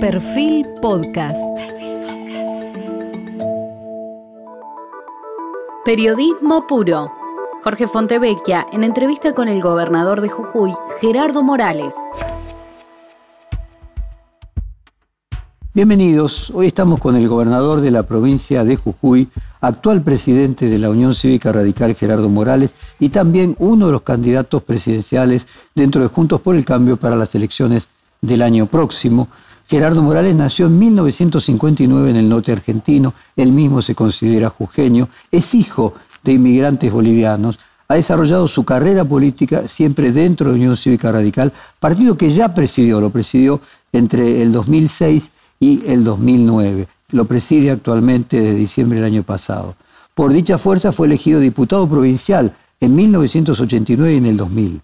Perfil Podcast. Periodismo puro. Jorge Fontevecchia en entrevista con el gobernador de Jujuy, Gerardo Morales. Bienvenidos, hoy estamos con el gobernador de la provincia de Jujuy, actual presidente de la Unión Cívica Radical Gerardo Morales y también uno de los candidatos presidenciales dentro de Juntos por el Cambio para las elecciones del año próximo. Gerardo Morales nació en 1959 en el norte argentino, él mismo se considera jujeño, es hijo de inmigrantes bolivianos, ha desarrollado su carrera política siempre dentro de Unión Cívica Radical, partido que ya presidió, lo presidió entre el 2006 y el 2009, lo preside actualmente desde diciembre del año pasado. Por dicha fuerza fue elegido diputado provincial en 1989 y en el 2000.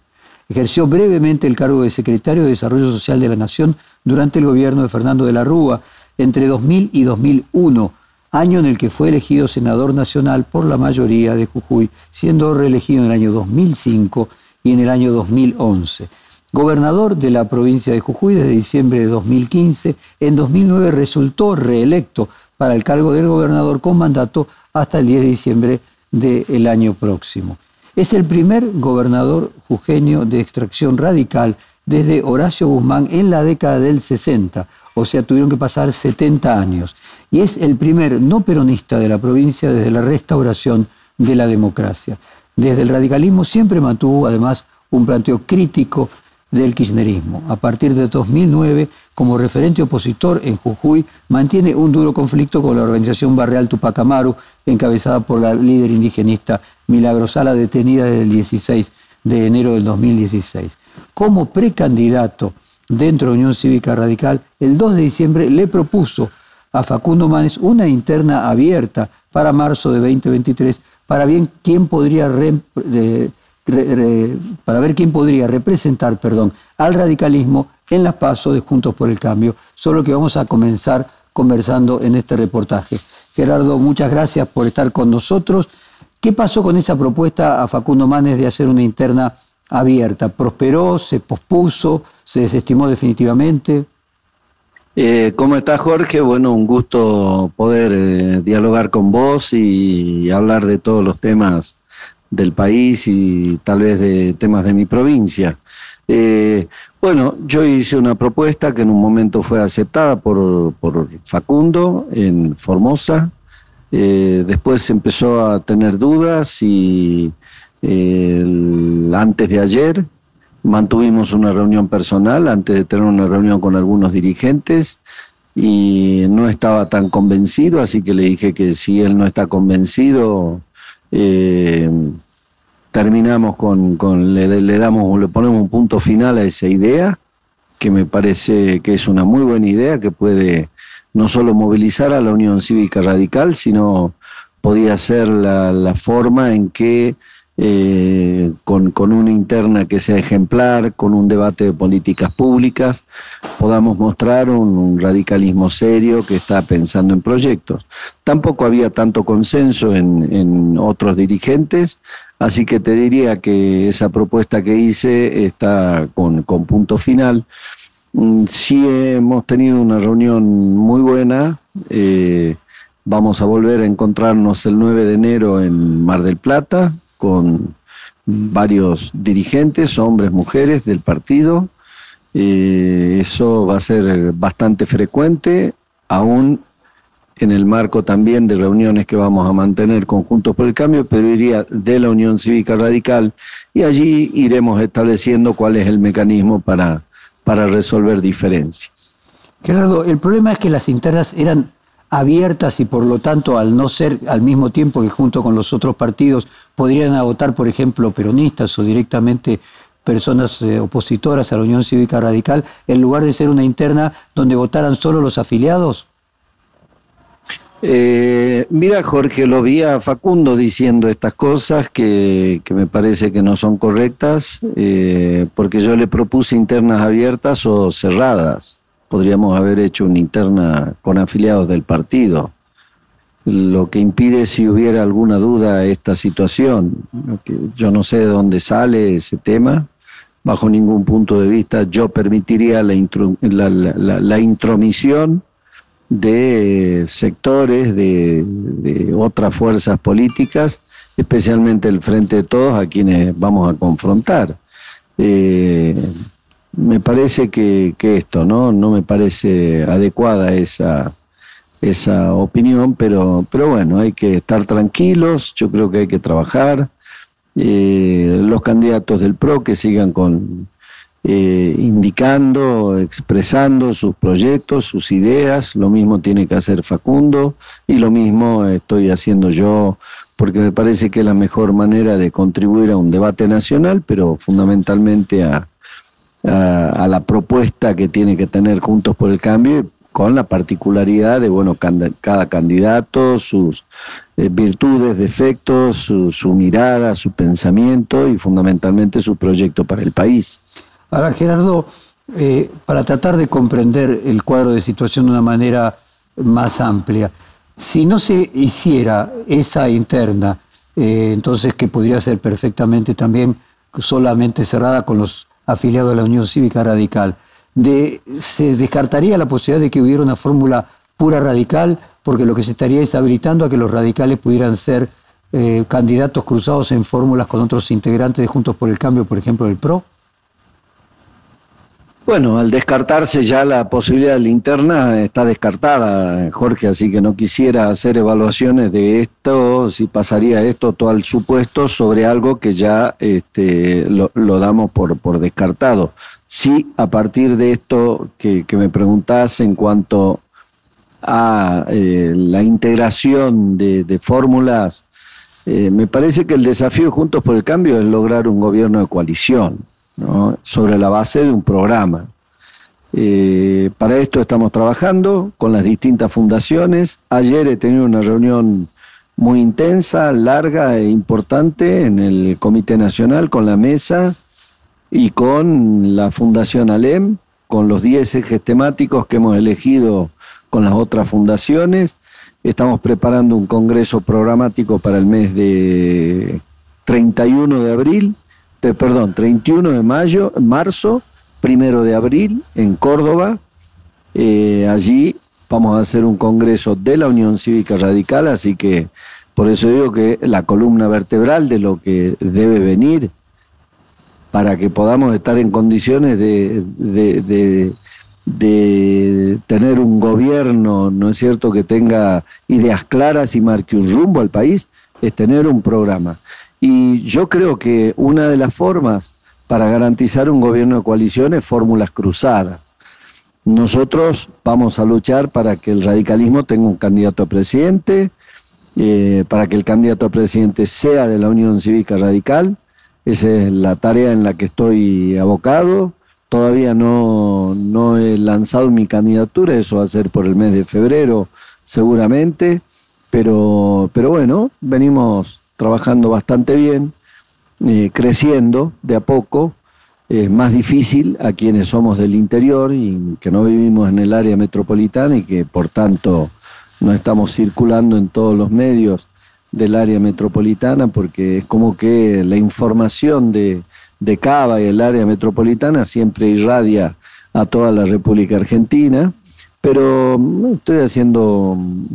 Ejerció brevemente el cargo de secretario de Desarrollo Social de la Nación durante el gobierno de Fernando de la Rúa entre 2000 y 2001, año en el que fue elegido senador nacional por la mayoría de Jujuy, siendo reelegido en el año 2005 y en el año 2011. Gobernador de la provincia de Jujuy desde diciembre de 2015, en 2009 resultó reelecto para el cargo del gobernador con mandato hasta el 10 de diciembre del año próximo. Es el primer gobernador jujeño de extracción radical desde Horacio Guzmán en la década del 60, o sea, tuvieron que pasar 70 años. Y es el primer no peronista de la provincia desde la restauración de la democracia. Desde el radicalismo siempre mantuvo además un planteo crítico del kirchnerismo. A partir de 2009, como referente opositor en Jujuy, mantiene un duro conflicto con la organización barrial Tupac Amaru, encabezada por la líder indigenista Milagro Sala, detenida desde el 16 de enero del 2016. Como precandidato dentro de Unión Cívica Radical, el 2 de diciembre le propuso a Facundo Manes una interna abierta para marzo de 2023 para, bien quién podría para ver quién podría representar perdón, al radicalismo en las pasos de Juntos por el Cambio. Solo que vamos a comenzar conversando en este reportaje. Gerardo, muchas gracias por estar con nosotros. ¿Qué pasó con esa propuesta a Facundo Manes de hacer una interna abierta? ¿Prosperó? ¿Se pospuso? ¿Se desestimó definitivamente? Eh, ¿Cómo estás, Jorge? Bueno, un gusto poder eh, dialogar con vos y hablar de todos los temas del país y tal vez de temas de mi provincia. Eh, bueno, yo hice una propuesta que en un momento fue aceptada por, por Facundo en Formosa, eh, después empezó a tener dudas y antes de ayer mantuvimos una reunión personal, antes de tener una reunión con algunos dirigentes y no estaba tan convencido, así que le dije que si él no está convencido, eh, terminamos con, con le, le, damos, le ponemos un punto final a esa idea, que me parece que es una muy buena idea, que puede no solo movilizar a la Unión Cívica Radical, sino podía ser la, forma en que eh, con, una interna que sea ejemplar, con un debate de políticas públicas, podamos mostrar un, radicalismo serio que está pensando en proyectos. Tampoco había tanto consenso en, otros dirigentes, así que te diría que esa propuesta que hice está con, con punto final. Mm, sí hemos tenido una reunión muy buena. Eh, vamos a volver a encontrarnos el 9 de enero en Mar del Plata con varios dirigentes, hombres, mujeres del partido. Eh, eso va a ser bastante frecuente, aún en el marco también de reuniones que vamos a mantener conjuntos por el cambio, pero iría de la Unión Cívica Radical y allí iremos estableciendo cuál es el mecanismo para para resolver diferencias. Gerardo, el problema es que las internas eran abiertas y por lo tanto al no ser al mismo tiempo que junto con los otros partidos podrían votar, por ejemplo, peronistas o directamente personas eh, opositoras a la Unión Cívica Radical, en lugar de ser una interna donde votaran solo los afiliados? Eh, mira, Jorge, lo vi a Facundo diciendo estas cosas que, me parece que no son correctas, eh, porque yo le propuse internas abiertas o cerradas. Podríamos haber hecho una interna con afiliados del partido. Lo que impide si hubiera alguna duda esta situación. Yo no sé de dónde sale ese tema, bajo ningún punto de vista yo permitiría la, la, intromisión de sectores de, otras fuerzas políticas, especialmente el Frente de Todos, a quienes vamos a confrontar. Eh, me parece que, esto, ¿no? No me parece adecuada esa, esa opinión, pero, pero bueno, hay que estar tranquilos, yo creo que hay que trabajar. Eh, los candidatos del PRO que sigan con eh, indicando, expresando sus proyectos, sus ideas, lo mismo tiene que hacer Facundo y lo mismo estoy haciendo yo porque me parece que es la mejor manera de contribuir a un debate nacional, pero fundamentalmente a, la propuesta que tiene que tener Juntos por el Cambio, con la particularidad de bueno cada candidato, sus eh, virtudes, defectos, su, mirada, su pensamiento y fundamentalmente su proyecto para el país. Ahora, Gerardo, eh, para tratar de comprender el cuadro de situación de una manera más amplia, si no se hiciera esa interna, eh, entonces que podría ser perfectamente también solamente cerrada con los afiliado a la Unión Cívica Radical, se descartaría la posibilidad de que hubiera una fórmula pura radical, porque lo que se estaría es habilitando a que los radicales pudieran ser eh, candidatos cruzados en fórmulas con otros integrantes de Juntos por el Cambio, por ejemplo, el PRO? Bueno, al descartarse ya la posibilidad de la interna está descartada, Jorge, así que no quisiera hacer evaluaciones de esto, si pasaría esto todo al supuesto sobre algo que ya este, lo, damos por, por descartado. Sí, a partir de esto que, me preguntás en cuanto a eh, la integración de, fórmulas, eh, me parece que el desafío Juntos por el Cambio es lograr un gobierno de coalición sobre la base de un programa. Eh, para esto estamos trabajando con las distintas fundaciones. Ayer he tenido una reunión muy intensa, larga e importante en el Comité Nacional con la mesa y con la Fundación ALEM, con los 10 ejes temáticos que hemos elegido con las otras fundaciones. Estamos preparando un congreso programático para el mes de 31 de abril perdón, 31 de mayo, marzo, primero de abril, en Córdoba. Eh, allí vamos a hacer un congreso de la Unión Cívica Radical, así que por eso digo que la columna vertebral de lo que debe venir para que podamos estar en condiciones de, de, de, tener un gobierno, ¿no es cierto?, que tenga ideas claras y marque un rumbo al país, es tener un programa. Y yo creo que una de las formas para garantizar un gobierno de coalición es fórmulas cruzadas. Nosotros vamos a luchar para que el radicalismo tenga un candidato a presidente, eh, para que el candidato a presidente sea de la Unión Cívica Radical. Esa es la tarea en la que estoy abocado. Todavía no, no he lanzado mi candidatura, eso va a ser por el mes de febrero seguramente, pero, pero bueno, venimos trabajando bastante bien, eh, creciendo de a poco. Es más difícil a quienes somos del interior y que no vivimos en el área metropolitana y que por tanto no estamos circulando en todos los medios del área metropolitana porque es como que la información de, de Cava y el área metropolitana siempre irradia a toda la República Argentina, pero mm, estoy haciendo un,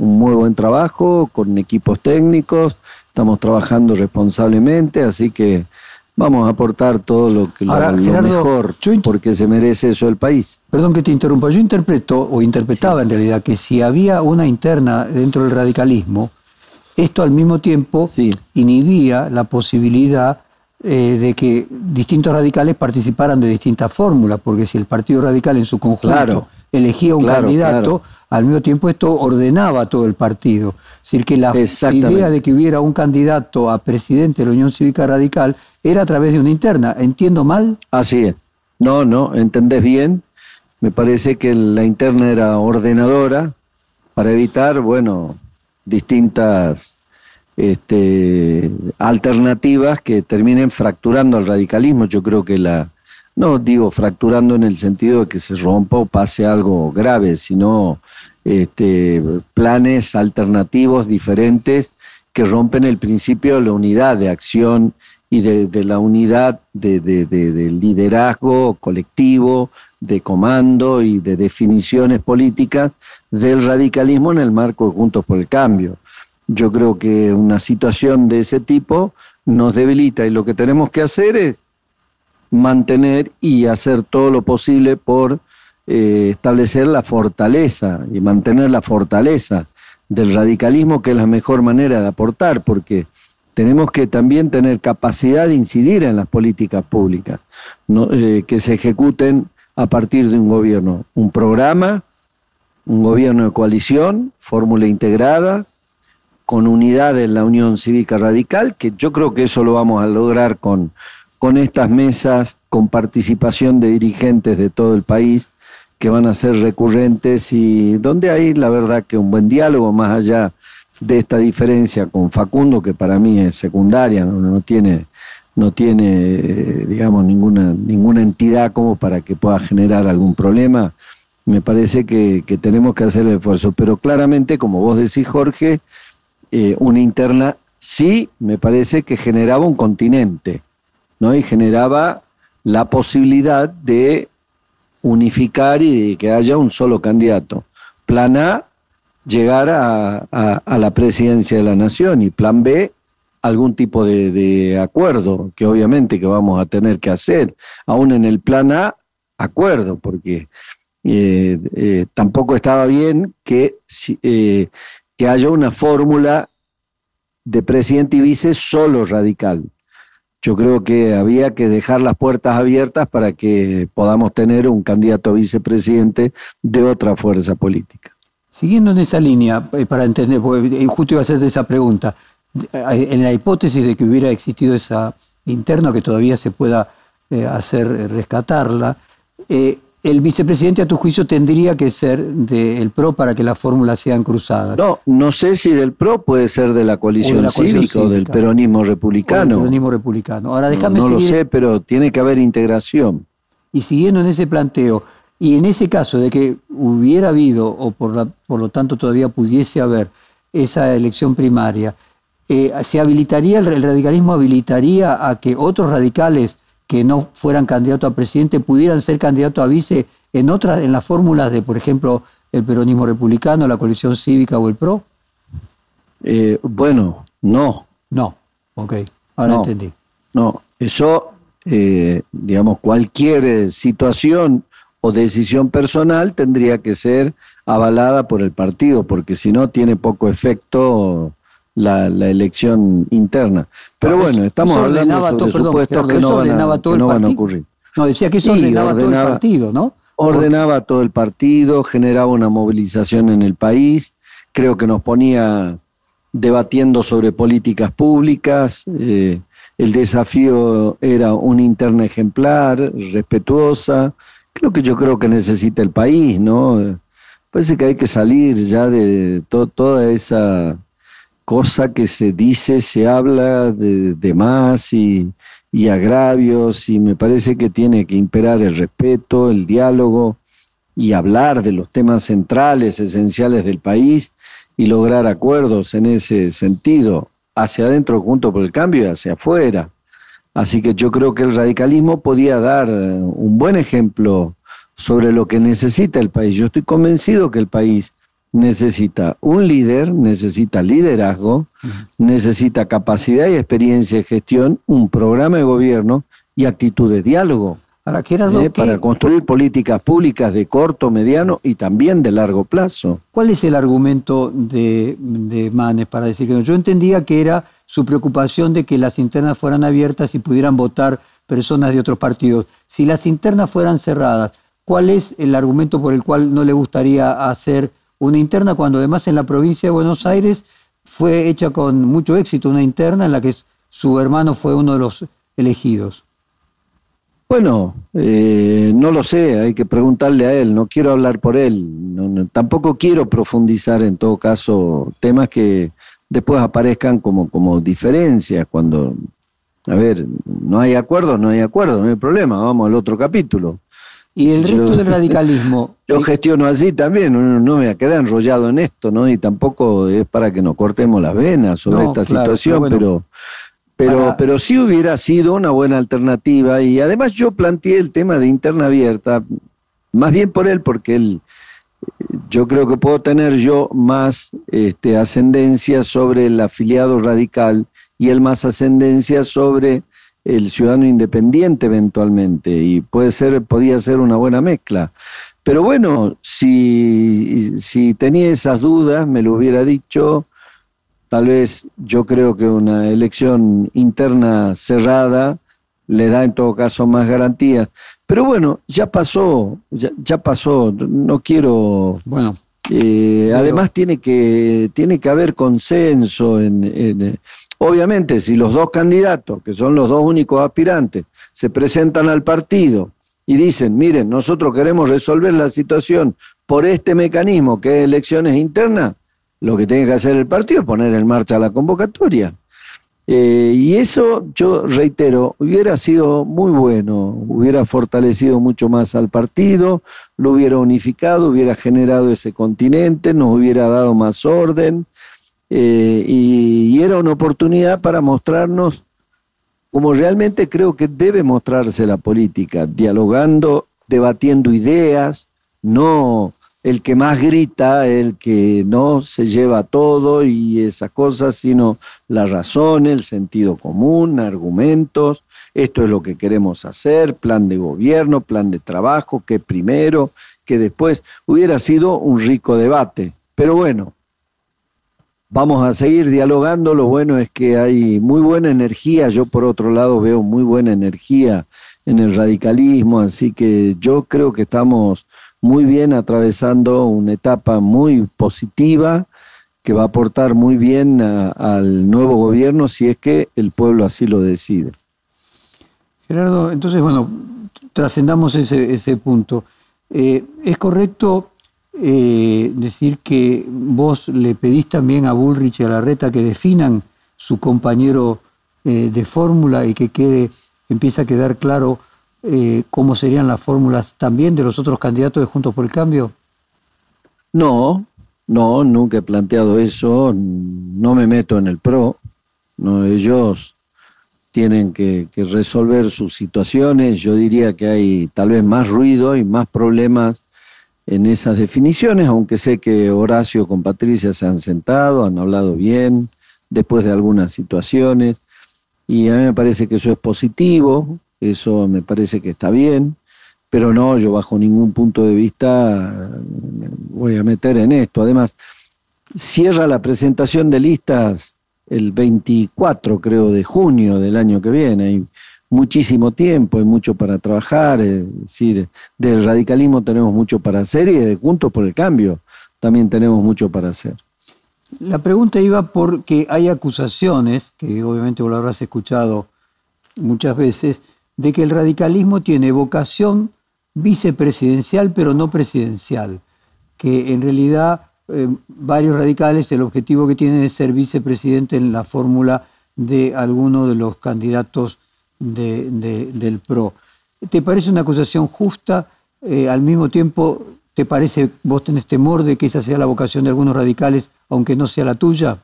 un, muy buen trabajo con equipos técnicos, estamos trabajando responsablemente, así que vamos a aportar todo lo, que, lo, mejor, porque se merece eso el país. Perdón que te interrumpa, yo interpreto, o interpretaba en realidad, que si había una interna dentro del radicalismo, esto al mismo tiempo inhibía la posibilidad eh, de que distintos radicales participaran de distintas fórmulas, porque si el Partido Radical en su conjunto elegía un candidato, al mismo tiempo esto ordenaba todo el partido. Es decir, que la idea de que hubiera un candidato a presidente de la Unión Cívica Radical era a través de una interna. ¿Entiendo mal? Así es. No, no, entendés bien. Me parece que la interna era ordenadora para evitar, bueno, distintas este, alternativas que terminen fracturando al radicalismo. Yo creo que la, no digo fracturando en el sentido de que se rompa o pase algo grave, sino este, planes alternativos diferentes que rompen el principio de la unidad de acción y de, la unidad de, del liderazgo colectivo, de comando y de definiciones políticas del radicalismo en el marco de Juntos por el Cambio. Yo creo que una situación de ese tipo nos debilita y lo que tenemos que hacer es mantener y hacer todo lo posible por eh, establecer la fortaleza y mantener la fortaleza del radicalismo, que es la mejor manera de aportar, porque tenemos que también tener capacidad de incidir en las políticas públicas eh, que se ejecuten a partir de un gobierno, un programa, un gobierno de coalición, fórmula integrada, con unidad en la Unión Cívica Radical, que yo creo que eso lo vamos a lograr con, con estas mesas, con participación de dirigentes de todo el país, que van a ser recurrentes y donde hay la verdad que un buen diálogo más allá de esta diferencia con Facundo, que para mí es secundaria, no, tiene, no tiene eh, digamos, ninguna, ninguna entidad como para que pueda generar algún problema. Me parece que, tenemos que hacer el esfuerzo. Pero claramente, como vos decís, Jorge, eh, una interna sí me parece que generaba un continente, ¿no? Y generaba la posibilidad de unificar y de que haya un solo candidato. Plan A, llegar a, la presidencia de la nación y plan B, algún tipo de, acuerdo que obviamente que vamos a tener que hacer. Aún en el plan A, acuerdo, porque eh, eh, tampoco estaba bien que, que haya una fórmula de presidente y vice solo radical. Yo creo que había que dejar las puertas abiertas para que podamos tener un candidato a vicepresidente de otra fuerza política. Siguiendo en esa línea, eh, para entender, porque eh, justo iba a hacerte esa pregunta, eh, en la hipótesis de que hubiera existido esa interna que todavía se pueda hacer rescatarla, el vicepresidente a tu juicio tendría que ser del PRO para que las fórmulas sean cruzadas. No, no sé si del PRO puede ser de la coalición, cívica, o del peronismo republicano. peronismo republicano. Ahora déjame No, no lo sé, pero tiene que haber integración. Y siguiendo en ese planteo, y en ese caso de que hubiera habido, o por, la, por lo tanto todavía pudiese haber, esa elección primaria, eh, ¿se habilitaría, el radicalismo habilitaría a que otros radicales que no fueran candidatos a presidente pudieran ser candidatos a vice en otras, en las fórmulas de, por ejemplo, el peronismo republicano, la coalición cívica o el PRO? Eh, bueno, no. No, ok, ahora entendí. No, eso, eh, digamos, cualquier situación o decisión personal tendría que ser avalada por el partido, porque si no tiene poco efecto la, elección interna. Pero bueno, estamos hablando sobre supuestos que no, van a, no van a ocurrir. No, decía que eso ordenaba, todo el partido, ¿no? Ordenaba todo el partido, generaba una movilización en el país, creo que nos ponía debatiendo sobre políticas públicas. Eh, el desafío era una interna ejemplar, respetuosa, creo que yo creo que necesita el país, ¿no? Parece que hay que salir ya de toda esa cosa que se dice, se habla de, más y, y, agravios y me parece que tiene que imperar el respeto, el diálogo y hablar de los temas centrales, esenciales del país y lograr acuerdos en ese sentido, hacia adentro junto por el cambio y hacia afuera. Así que yo creo que el radicalismo podía dar eh, un buen ejemplo sobre lo que necesita el país. Yo estoy convencido que el país necesita un líder, necesita liderazgo, necesita capacidad y experiencia de gestión, un programa de gobierno y actitud de diálogo. Para, eh, para construir políticas públicas de corto, mediano y también de largo plazo. ¿Cuál es el argumento de, de Manes para decir que no? Yo entendía que era su preocupación de que las internas fueran abiertas y pudieran votar personas de otros partidos. Si las internas fueran cerradas, ¿cuál es el argumento por el cual no le gustaría hacer una interna cuando además en la provincia de Buenos Aires fue hecha con mucho éxito una interna en la que su hermano fue uno de los elegidos? Bueno, eh, no lo sé, hay que preguntarle a él, no quiero hablar por él, tampoco quiero profundizar en todo caso temas que después aparezcan como, como diferencias, cuando, a ver, no hay acuerdo, no hay acuerdo, no hay problema, vamos al otro capítulo. Y el resto del radicalismo. Yo gestiono así también, no, me voy a quedar enrollado en esto, ¿no? Y tampoco es para que nos cortemos las venas sobre esta situación, pero, Pero, pero sí hubiera sido una buena alternativa y además yo planteé el tema de interna abierta, más bien por él, porque él, yo creo que puedo tener yo más este, ascendencia sobre el afiliado radical y él más ascendencia sobre el ciudadano independiente eventualmente y puede ser, podía ser una buena mezcla. Pero bueno, si, si tenía esas dudas, me lo hubiera dicho, tal vez yo creo que una elección interna cerrada le da en todo caso más garantías. Pero bueno, ya pasó, ya, pasó, no quiero... Bueno. Eh, además tiene que, tiene que haber consenso en, Obviamente, si los dos candidatos, que son los dos únicos aspirantes, se presentan al partido y dicen, miren, nosotros queremos resolver la situación por este mecanismo que es elecciones internas, lo que tiene que hacer el partido es poner en marcha la convocatoria. Eh, y eso, yo reitero, hubiera sido muy bueno, hubiera fortalecido mucho más al partido, lo hubiera unificado, hubiera generado ese continente, nos hubiera dado más orden, eh, y, era una oportunidad para mostrarnos como realmente creo que debe mostrarse la política, dialogando, debatiendo ideas, no el que más grita, el que no se lleva todo y esas cosas, sino la razón, el sentido común, argumentos, esto es lo que queremos hacer, plan de gobierno, plan de trabajo, que primero, que después hubiera sido un rico debate. Pero bueno, vamos a seguir dialogando, lo bueno es que hay muy buena energía, yo por otro lado veo muy buena energía en el radicalismo, así que yo creo que estamos muy bien atravesando una etapa muy positiva que va a aportar muy bien al nuevo gobierno si es que el pueblo así lo decide. Gerardo, entonces, bueno, trascendamos ese, punto. Eh, ¿Es correcto eh, decir que vos le pedís también a Bullrich y a Larreta que definan su compañero eh, de fórmula y que quede, empieza a quedar claro eh, cómo serían las fórmulas también de los otros candidatos de Juntos por el Cambio? No, no, nunca he planteado eso, no me meto en el PRO, no, ellos tienen que, que, resolver sus situaciones, yo diría que hay tal vez más ruido y más problemas en esas definiciones, aunque sé que Horacio con Patricia se han sentado, han hablado bien, después de algunas situaciones, y a mí me parece que eso es positivo, eso me parece que está bien, pero no, yo bajo ningún punto de vista voy a meter en esto. Además, cierra la presentación de listas el 24, creo, de junio del año que viene. Muchísimo tiempo, hay mucho para trabajar, es decir, del radicalismo tenemos mucho para hacer y de Juntos por el Cambio también tenemos mucho para hacer. La pregunta iba porque hay acusaciones, que obviamente vos lo habrás escuchado muchas veces, de que el radicalismo tiene vocación vicepresidencial pero no presidencial, que en realidad eh, varios radicales el objetivo que tienen es ser vicepresidente en la fórmula de alguno de los candidatos de, del PRO. ¿Te parece una acusación justa? Eh, al mismo tiempo, ¿te parece, vos tenés temor de que esa sea la vocación de algunos radicales, aunque no sea la tuya?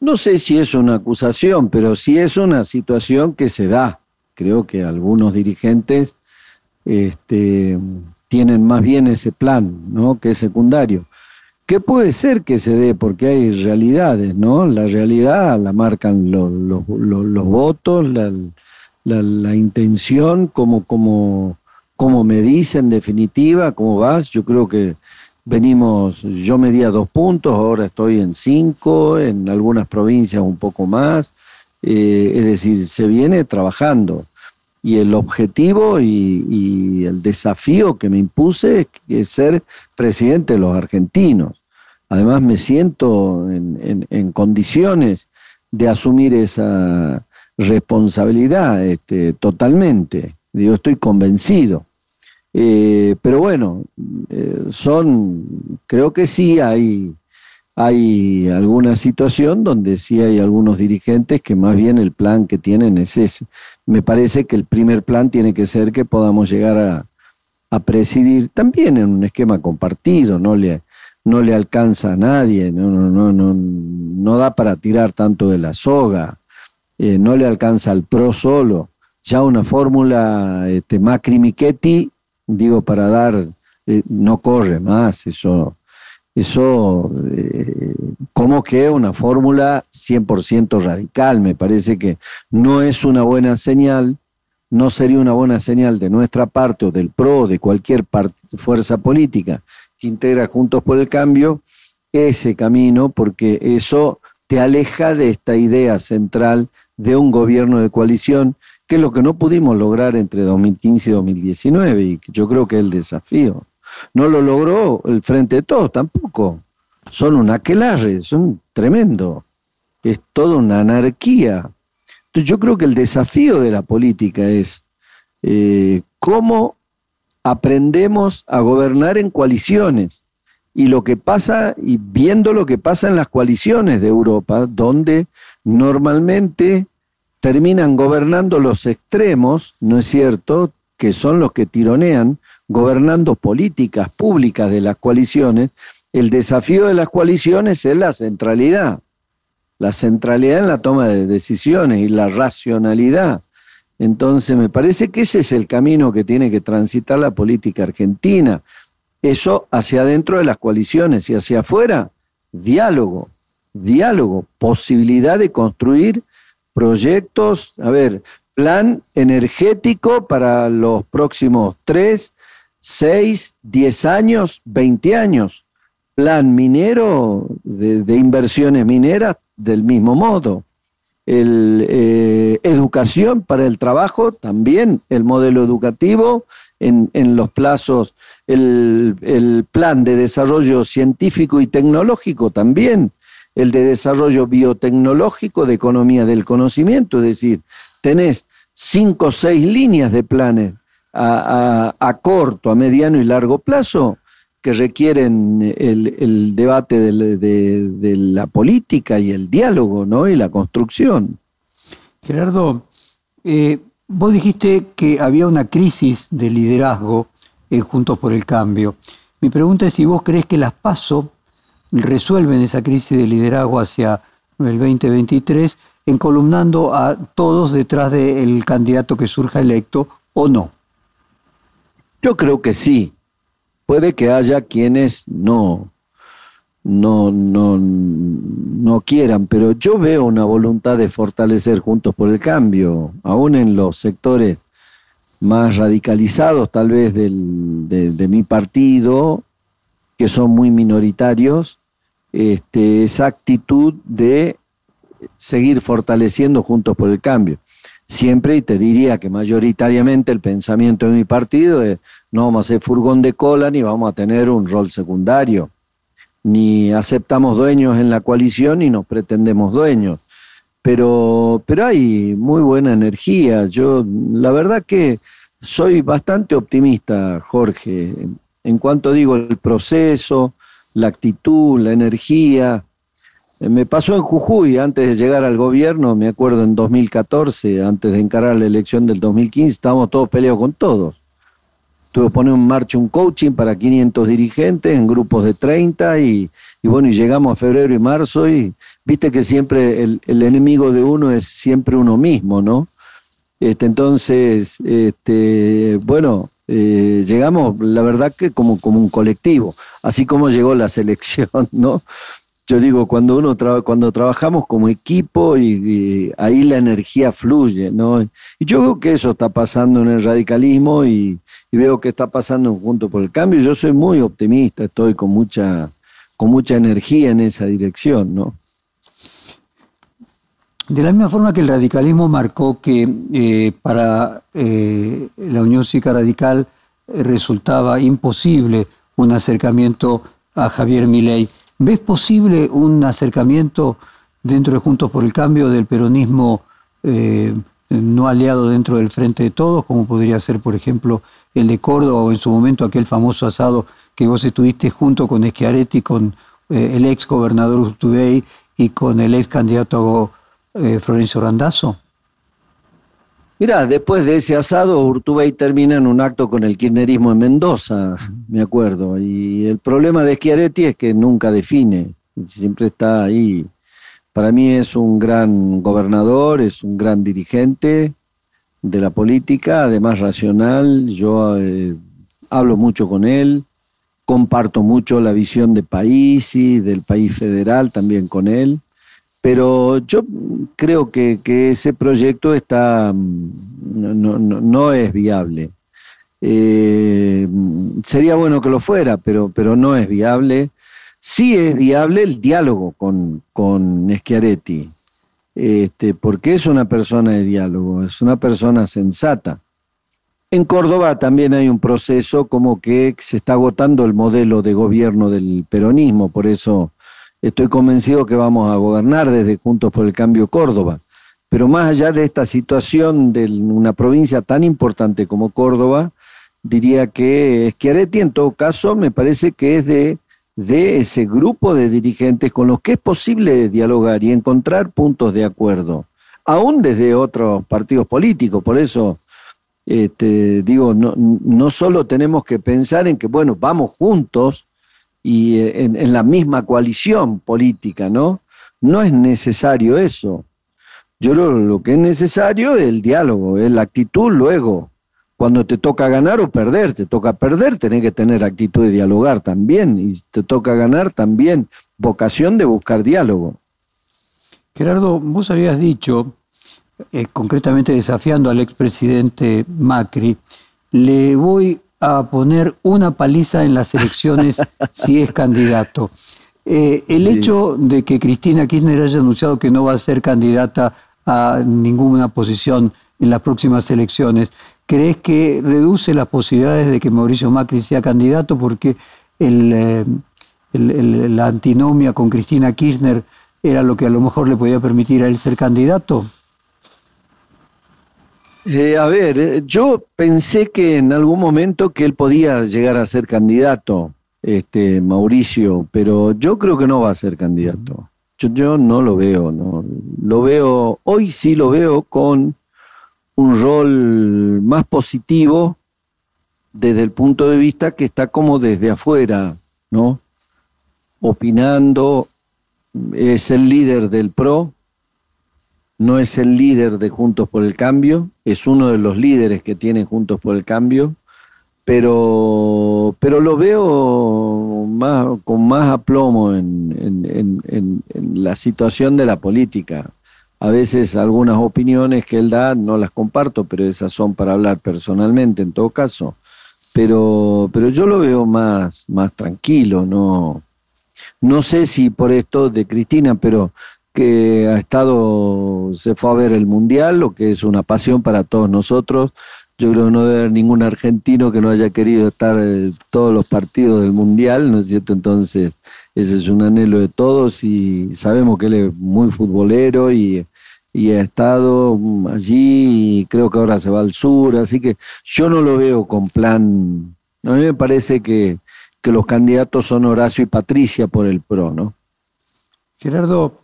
No sé si es una acusación, pero sí es una situación que se da creo que algunos dirigentes este, tienen más bien ese plan, ¿no? Que es secundario. Que puede ser que se dé porque hay realidades, ¿no? La realidad la marcan los, los, votos, la, la, intención, como, como, como me dice en definitiva, cómo vas. Yo creo que venimos, yo medía dos puntos, ahora estoy en cinco, en algunas provincias un poco más. Eh, es decir, se viene trabajando. Y el objetivo y, el desafío que me impuse es, ser presidente de los argentinos. Además me siento en, condiciones de asumir esa responsabilidad este, totalmente. Digo, estoy convencido. Eh, pero bueno, eh, son, creo que sí hay hay alguna situación donde sí hay algunos dirigentes que más bien el plan que tienen es ese. Me parece que el primer plan tiene que ser que podamos llegar a, presidir también en un esquema compartido, no le, no le alcanza a nadie, no, no, no, no, no da para tirar tanto de la soga. eh, no le alcanza al PRO solo. Ya una fórmula este, Macri-Michetti, digo, para dar, eh, no corre más, eso, eso eh, como que una fórmula 100% radical, me parece que no es una buena señal, no sería una buena señal de nuestra parte o del PRO, de cualquier fuerza política que integra Juntos por el Cambio, ese camino, porque eso te aleja de esta idea central de un gobierno de coalición, que es lo que no pudimos lograr entre 2015 y 2019, y yo creo que es el desafío. No lo logró el Frente de Todos tampoco. Son un aquelarre, son tremendo. Es toda una anarquía. Entonces yo creo que el desafío de la política es eh, cómo aprendemos a gobernar en coaliciones y lo que pasa, y viendo lo que pasa en las coaliciones de Europa, donde normalmente terminan gobernando los extremos, ¿no es cierto?, que son los que tironean, gobernando políticas públicas de las coaliciones, el desafío de las coaliciones es la centralidad, la centralidad en la toma de decisiones y la racionalidad. Entonces me parece que ese es el camino que tiene que transitar la política argentina. Eso hacia adentro de las coaliciones y hacia afuera, diálogo, diálogo, posibilidad de construir proyectos, a ver, plan energético para los próximos tres, seis, diez años, veinte años, plan minero de, inversiones mineras del mismo modo. El, eh, educación para el trabajo, también el modelo educativo en, en los plazos. El, plan de desarrollo científico y tecnológico también, el de desarrollo biotecnológico de economía del conocimiento, es decir, tenés cinco o seis líneas de planes a, corto, a mediano y largo plazo que requieren el, debate de, la política y el diálogo ¿no? y la construcción. Gerardo, eh, vos dijiste que había una crisis de liderazgo Juntos por el Cambio. Mi pregunta es si vos crees que las PASO resuelven esa crisis de liderazgo hacia el 2023, encolumnando a todos detrás del candidato que surja electo o no. Yo creo que sí. Puede que haya quienes no, no, no, no quieran, pero yo veo una voluntad de fortalecer Juntos por el Cambio, aún en los sectores más radicalizados tal vez del, de, mi partido, que son muy minoritarios, este, esa actitud de seguir fortaleciendo Juntos por el Cambio. Siempre, y te diría que mayoritariamente el pensamiento de mi partido es, no vamos a ser furgón de cola ni vamos a tener un rol secundario, ni aceptamos dueños en la coalición ni nos pretendemos dueños. Pero, pero hay muy buena energía. Yo, la verdad que soy bastante optimista, Jorge, en cuanto digo el proceso, la actitud, la energía. Eh, me pasó en Jujuy antes de llegar al gobierno, me acuerdo en 2014, antes de encarar la elección del 2015, estábamos todos peleados con todos. Tuve que poner en marcha un coaching para 500 dirigentes en grupos de 30 y, bueno, y llegamos a febrero y marzo y viste que siempre el, enemigo de uno es siempre uno mismo, ¿no? Este, entonces, este, bueno, eh, llegamos, la verdad que como, como un colectivo, así como llegó la selección, ¿no? Yo digo, cuando uno cuando trabajamos como equipo y, ahí la energía fluye, ¿no? Y yo veo que eso está pasando en el radicalismo y, veo que está pasando junto por el cambio. Yo soy muy optimista, estoy con mucha, con mucha energía en esa dirección, ¿no? De la misma forma que el radicalismo marcó que eh, para eh, la Unión Cívica Radical resultaba imposible un acercamiento a Javier Milei, ¿ves posible un acercamiento dentro de Juntos por el Cambio del peronismo no aliado dentro del Frente de Todos, como podría ser, por ejemplo, el de Córdoba o en su momento aquel famoso asado que vos estuviste junto con Schiaretti, con el ex gobernador Urtubey y con el ex candidato eh, Florencio Randazzo? Mirá, después de ese asado, Urtubey termina en un acto con el kirchnerismo en Mendoza, me acuerdo. Y el problema de Schiaretti es que nunca define, siempre está ahí Para mí es un gran gobernador, es un gran dirigente de la política, además racional. Yo eh, hablo mucho con él, comparto mucho la visión de país y del país federal también con él. Pero yo creo que, ese proyecto está, mm, no, es viable. Eh, sería bueno que lo fuera, pero, pero no es viable. Sí es viable el diálogo con, con Schiaretti, este, porque es una persona de diálogo, es una persona sensata. En Córdoba también hay un proceso como que se está agotando el modelo de gobierno del peronismo, por eso estoy convencido que vamos a gobernar desde Juntos por el Cambio Córdoba. Pero más allá de esta situación de una provincia tan importante como Córdoba, diría que Schiaretti en todo caso me parece que es de, de ese grupo de dirigentes con los que es posible dialogar y encontrar puntos de acuerdo, aún desde otros partidos políticos. Por eso este, digo, no, no solo tenemos que pensar en que, bueno, vamos juntos y eh, en, la misma coalición política, ¿no? No es necesario eso. Yo lo, lo que es necesario es el diálogo, es la actitud luego. Cuando te toca ganar o perder, te toca perder, tenés que tener actitud de dialogar también, y te toca ganar también, vocación de buscar diálogo. Gerardo, vos habías dicho, eh, concretamente desafiando al expresidente Macri, le voy a poner una paliza en las elecciones si es candidato. Eh, el hecho de que Cristina Kirchner haya anunciado que no va a ser candidata a ninguna posición en las próximas elecciones, ¿crees que reduce las posibilidades de que Mauricio Macri sea candidato? Porque eh, la antinomia con Cristina Kirchner era lo que a lo mejor le podía permitir a él ser candidato. Eh, a ver, eh, yo pensé que en algún momento que él podía llegar a ser candidato, este Mauricio, pero yo creo que no va a ser candidato. Yo, yo no lo veo, no. Lo veo, hoy sí lo veo con un rol más positivo desde el punto de vista que está como desde afuera, ¿no? Opinando, es el líder del PRO, no es el líder de Juntos por el Cambio, es uno de los líderes que tiene Juntos por el Cambio, pero, pero lo veo más, con más aplomo en, la situación de la política. A veces algunas opiniones que él da no las comparto, pero esas son para hablar personalmente en todo caso. Pero, pero yo lo veo más, más tranquilo, no, no sé si por esto de Cristina, pero que ha estado, se fue a ver el Mundial, lo que es una pasión para todos nosotros. Yo creo que no debe haber ningún argentino que no haya querido estar en todos los partidos del Mundial, ¿no es cierto? Entonces, ese es un anhelo de todos y sabemos que él es muy futbolero y, y ha estado allí y creo que ahora se va al sur, así que yo no lo veo con plan. A mí me parece que, que los candidatos son Horacio y Patricia por el PRO, ¿no? Gerardo,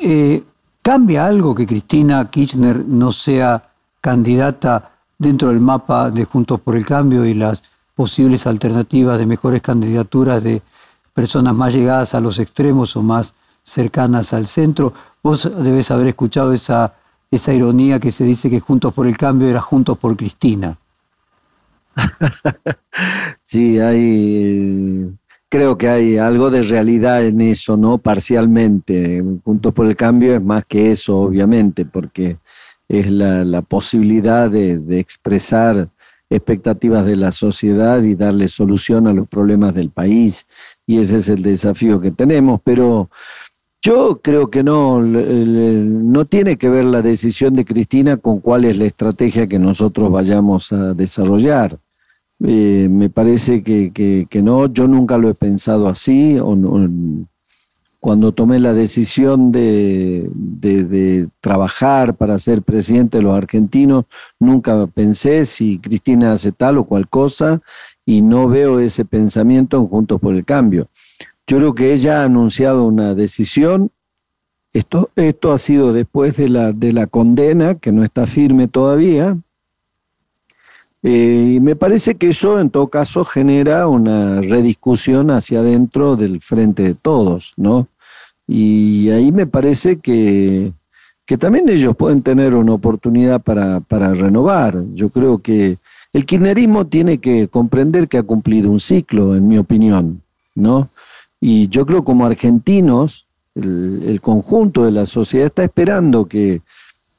eh, ¿Cambia algo que Cristina Kirchner no sea candidata dentro del mapa de Juntos por el Cambio y las posibles alternativas de mejores candidaturas de personas más llegadas a los extremos o más cercanas al centro? Vos debes haber escuchado esa, esa ironía que se dice que Juntos por el Cambio era Juntos por Cristina. sí, hay creo que hay algo de realidad en eso, ¿no? Parcialmente. Juntos por el Cambio es más que eso, obviamente, porque es la, posibilidad de, expresar expectativas de la sociedad y darle solución a los problemas del país. Y ese es el desafío que tenemos. Pero yo creo que no, no tiene que ver la decisión de Cristina con cuál es la estrategia que nosotros vayamos a desarrollar. Eh, me parece que, que, no, yo nunca lo he pensado así. Cuando tomé la decisión de, de, trabajar para ser presidente de los argentinos, nunca pensé si Cristina hace tal o cual cosa y no veo ese pensamiento en Juntos por el Cambio. Yo creo que ella ha anunciado una decisión. Esto, esto ha sido después de la, de la condena, que no está firme todavía, eh, y me parece que eso en todo caso genera una rediscusión hacia adentro del frente de todos, ¿no? Y ahí me parece que, que también ellos pueden tener una oportunidad para, para renovar. Yo creo que el kirchnerismo tiene que comprender que ha cumplido un ciclo, en mi opinión, ¿no? Y yo creo como argentinos, el, conjunto de la sociedad está esperando que,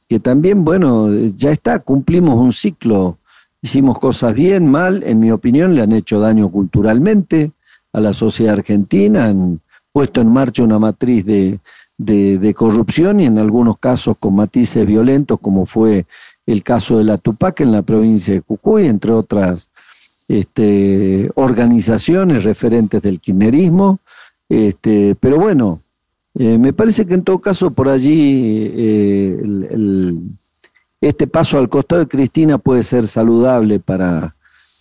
que también, bueno, ya está, cumplimos un ciclo, hicimos cosas bien, mal, en mi opinión le han hecho daño culturalmente a la sociedad argentina, han puesto en marcha una matriz de, de, corrupción y en algunos casos con matices violentos, como fue el caso de la Tupac en la provincia de Jujuy, entre otras este, organizaciones referentes del kirchnerismo. Este, pero bueno, eh, me parece que en todo caso por allí eh, este paso al costado de Cristina puede ser saludable para,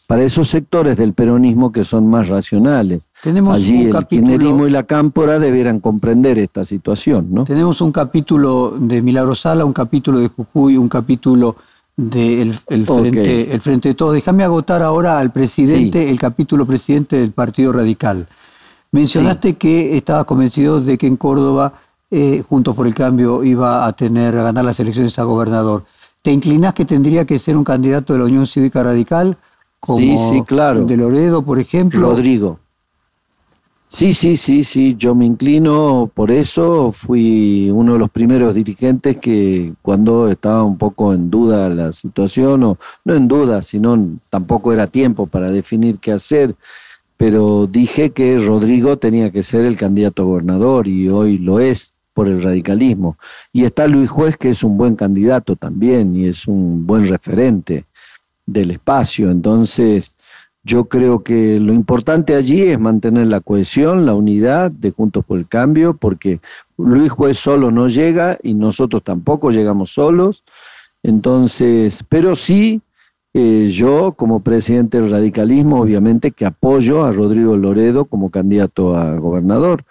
para esos sectores del peronismo que son más racionales. Tenemos Allí el kirchnerismo y la cámpora debieran comprender esta situación, ¿no? Tenemos un capítulo de Milagrosala, un capítulo de Jujuy, un capítulo del el frente, el frente de Todos. Déjame agotar ahora al presidente, el capítulo presidente del Partido Radical. Mencionaste que estabas convencido de que en Córdoba, eh, Juntos por el Cambio, iba a tener a ganar las elecciones a gobernador. ¿Te inclinás que tendría que ser un candidato de la Unión Cívica Radical? como sí, sí, claro. de Loredo, por ejemplo. Rodrigo. Sí, sí, sí, sí, yo me inclino por eso, fui uno de los primeros dirigentes que cuando estaba un poco en duda la situación, o no en duda, sino tampoco era tiempo para definir qué hacer, pero dije que Rodrigo tenía que ser el candidato a gobernador y hoy lo es por el radicalismo. Y está Luis Juez, que es un buen candidato también y es un buen referente del espacio. Entonces, yo creo que lo importante allí es mantener la cohesión, la unidad de Juntos por el Cambio, porque Luis Juez solo no llega y nosotros tampoco llegamos solos. Entonces, pero sí, eh, yo como presidente del radicalismo, obviamente que apoyo a Rodrigo Loredo como candidato a gobernador.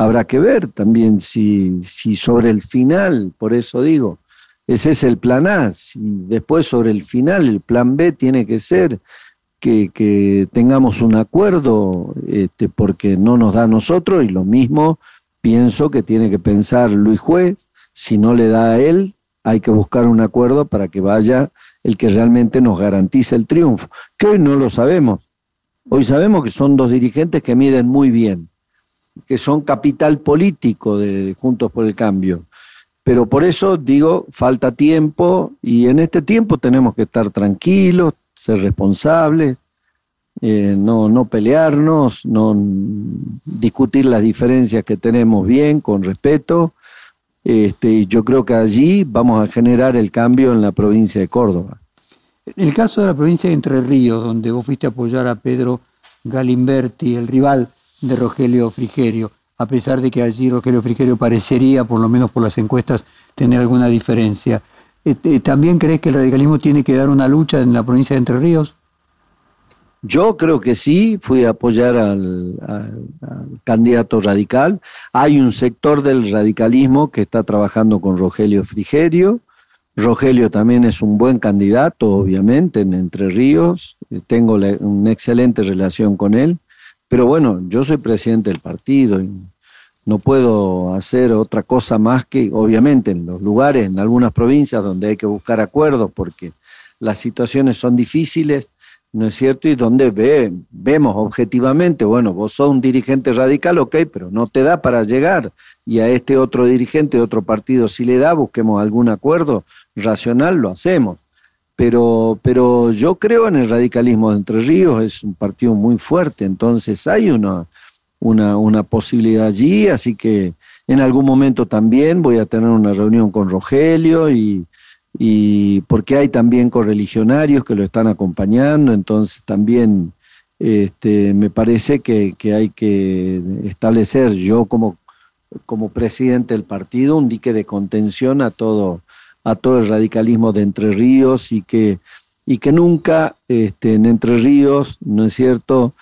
Habrá que ver también si, si sobre el final, por eso digo, ese es el plan A. después sobre el final, el plan B tiene que ser que, tengamos un acuerdo, este, porque no nos da a nosotros, y lo mismo pienso que tiene que pensar Luis Juez, si no le da a él, hay que buscar un acuerdo para que vaya el que realmente nos garantice el triunfo, que hoy no lo sabemos. Hoy sabemos que son dos dirigentes que miden muy bien, que son capital político de Juntos por el Cambio pero por eso digo, falta tiempo y en este tiempo tenemos que estar tranquilos, ser responsables, eh, no, no pelearnos, no discutir las diferencias que tenemos bien, con respeto. Este, yo creo que allí vamos a generar el cambio en la provincia de Córdoba. En el caso de la provincia de Entre Ríos, donde vos fuiste a apoyar a Pedro Galimberti, el rival de Rogelio Frigerio, a pesar de que allí Rogelio Frigerio parecería, por lo menos por las encuestas, tener alguna diferencia. Eh, eh, ¿También crees que el radicalismo tiene que dar una lucha en la provincia de Entre Ríos? Yo creo que sí, fui a apoyar al, candidato radical. Hay un sector del radicalismo que está trabajando con Rogelio Frigerio. Rogelio también es un buen candidato, obviamente, en Entre Ríos. Tengo una excelente relación con él. Pero bueno, yo soy presidente del partido y no puedo hacer otra cosa más que, obviamente, en los lugares, en algunas provincias donde hay que buscar acuerdos porque las situaciones son difíciles, ¿no es cierto? Y donde ve, vemos objetivamente, bueno, vos sos un dirigente radical, ok, pero no te da para llegar. Y a este otro dirigente de otro partido si le da, busquemos algún acuerdo racional, lo hacemos pero, pero yo creo en el radicalismo de Entre Ríos, es un partido muy fuerte, entonces hay una, una, posibilidad allí, así que en algún momento también voy a tener una reunión con Rogelio y, y porque hay también correligionarios que lo están acompañando, entonces también este, me parece que, que, hay que establecer yo como, como presidente del partido un dique de contención a todo a todo el radicalismo de Entre Ríos y que, y que nunca este, en Entre Ríos, ¿no es cierto?,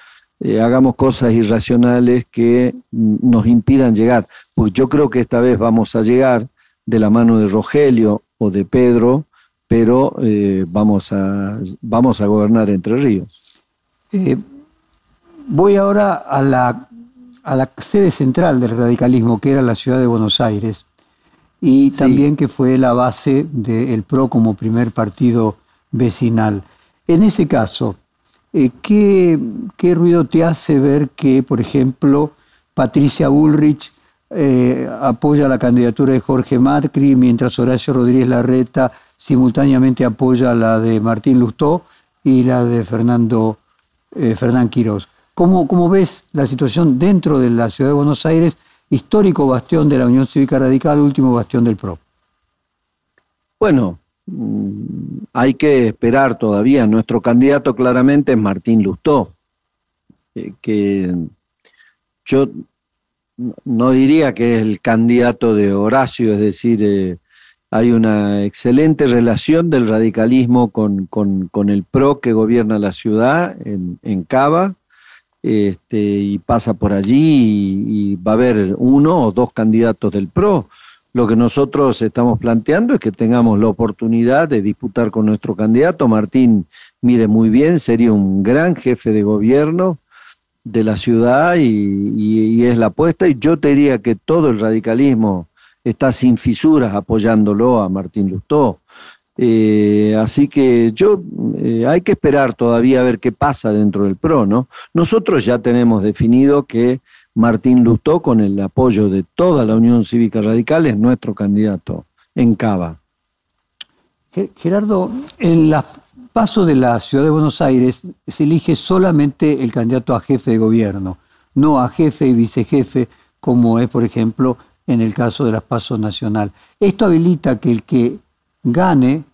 eh, hagamos cosas irracionales que nos impidan llegar. Pues yo creo que esta vez vamos a llegar de la mano de Rogelio o de Pedro, pero eh, vamos, a, vamos a gobernar Entre Ríos. Eh, voy ahora a la a la sede central del radicalismo, que era la ciudad de Buenos Aires, y también que fue la base del PRO como primer partido vecinal. En ese caso, eh, ¿qué, ruido te hace ver que, por ejemplo, Patricia Bullrich eh, apoya la candidatura de Jorge Macri, mientras Horacio Rodríguez Larreta simultáneamente apoya la de Martín Lustó y la de Fernando eh, Fernán Quirós? ¿Cómo, ¿Cómo ves la situación dentro de la ciudad de Buenos Aires histórico bastión de la Unión Cívica Radical, último bastión del PRO? Bueno, mm, hay que esperar todavía. Nuestro candidato claramente es Martín Lustó, eh, que yo no diría que es el candidato de Horacio, es decir, eh, hay una excelente relación del radicalismo con, el PRO que gobierna la ciudad en, en Cava este, y pasa por allí y, va a haber uno o dos candidatos del PRO. Lo que nosotros estamos planteando es que tengamos la oportunidad de disputar con nuestro candidato. Martín mide muy bien, sería un gran jefe de gobierno de la ciudad y, y es la apuesta. Y yo te diría que todo el radicalismo está sin fisuras apoyándolo a Martín Lustó. Eh, así que yo eh, hay que esperar todavía a ver qué pasa dentro del PRO, ¿no? Nosotros ya tenemos definido que Martín Lustó, con el apoyo de toda la Unión Cívica Radical, es nuestro candidato en Cava. Gerardo, en la paso de la ciudad de Buenos Aires se elige solamente el candidato a jefe de gobierno, no a jefe y vicejefe, como es, por ejemplo, en el caso de las pasos nacional. Esto habilita que el que gane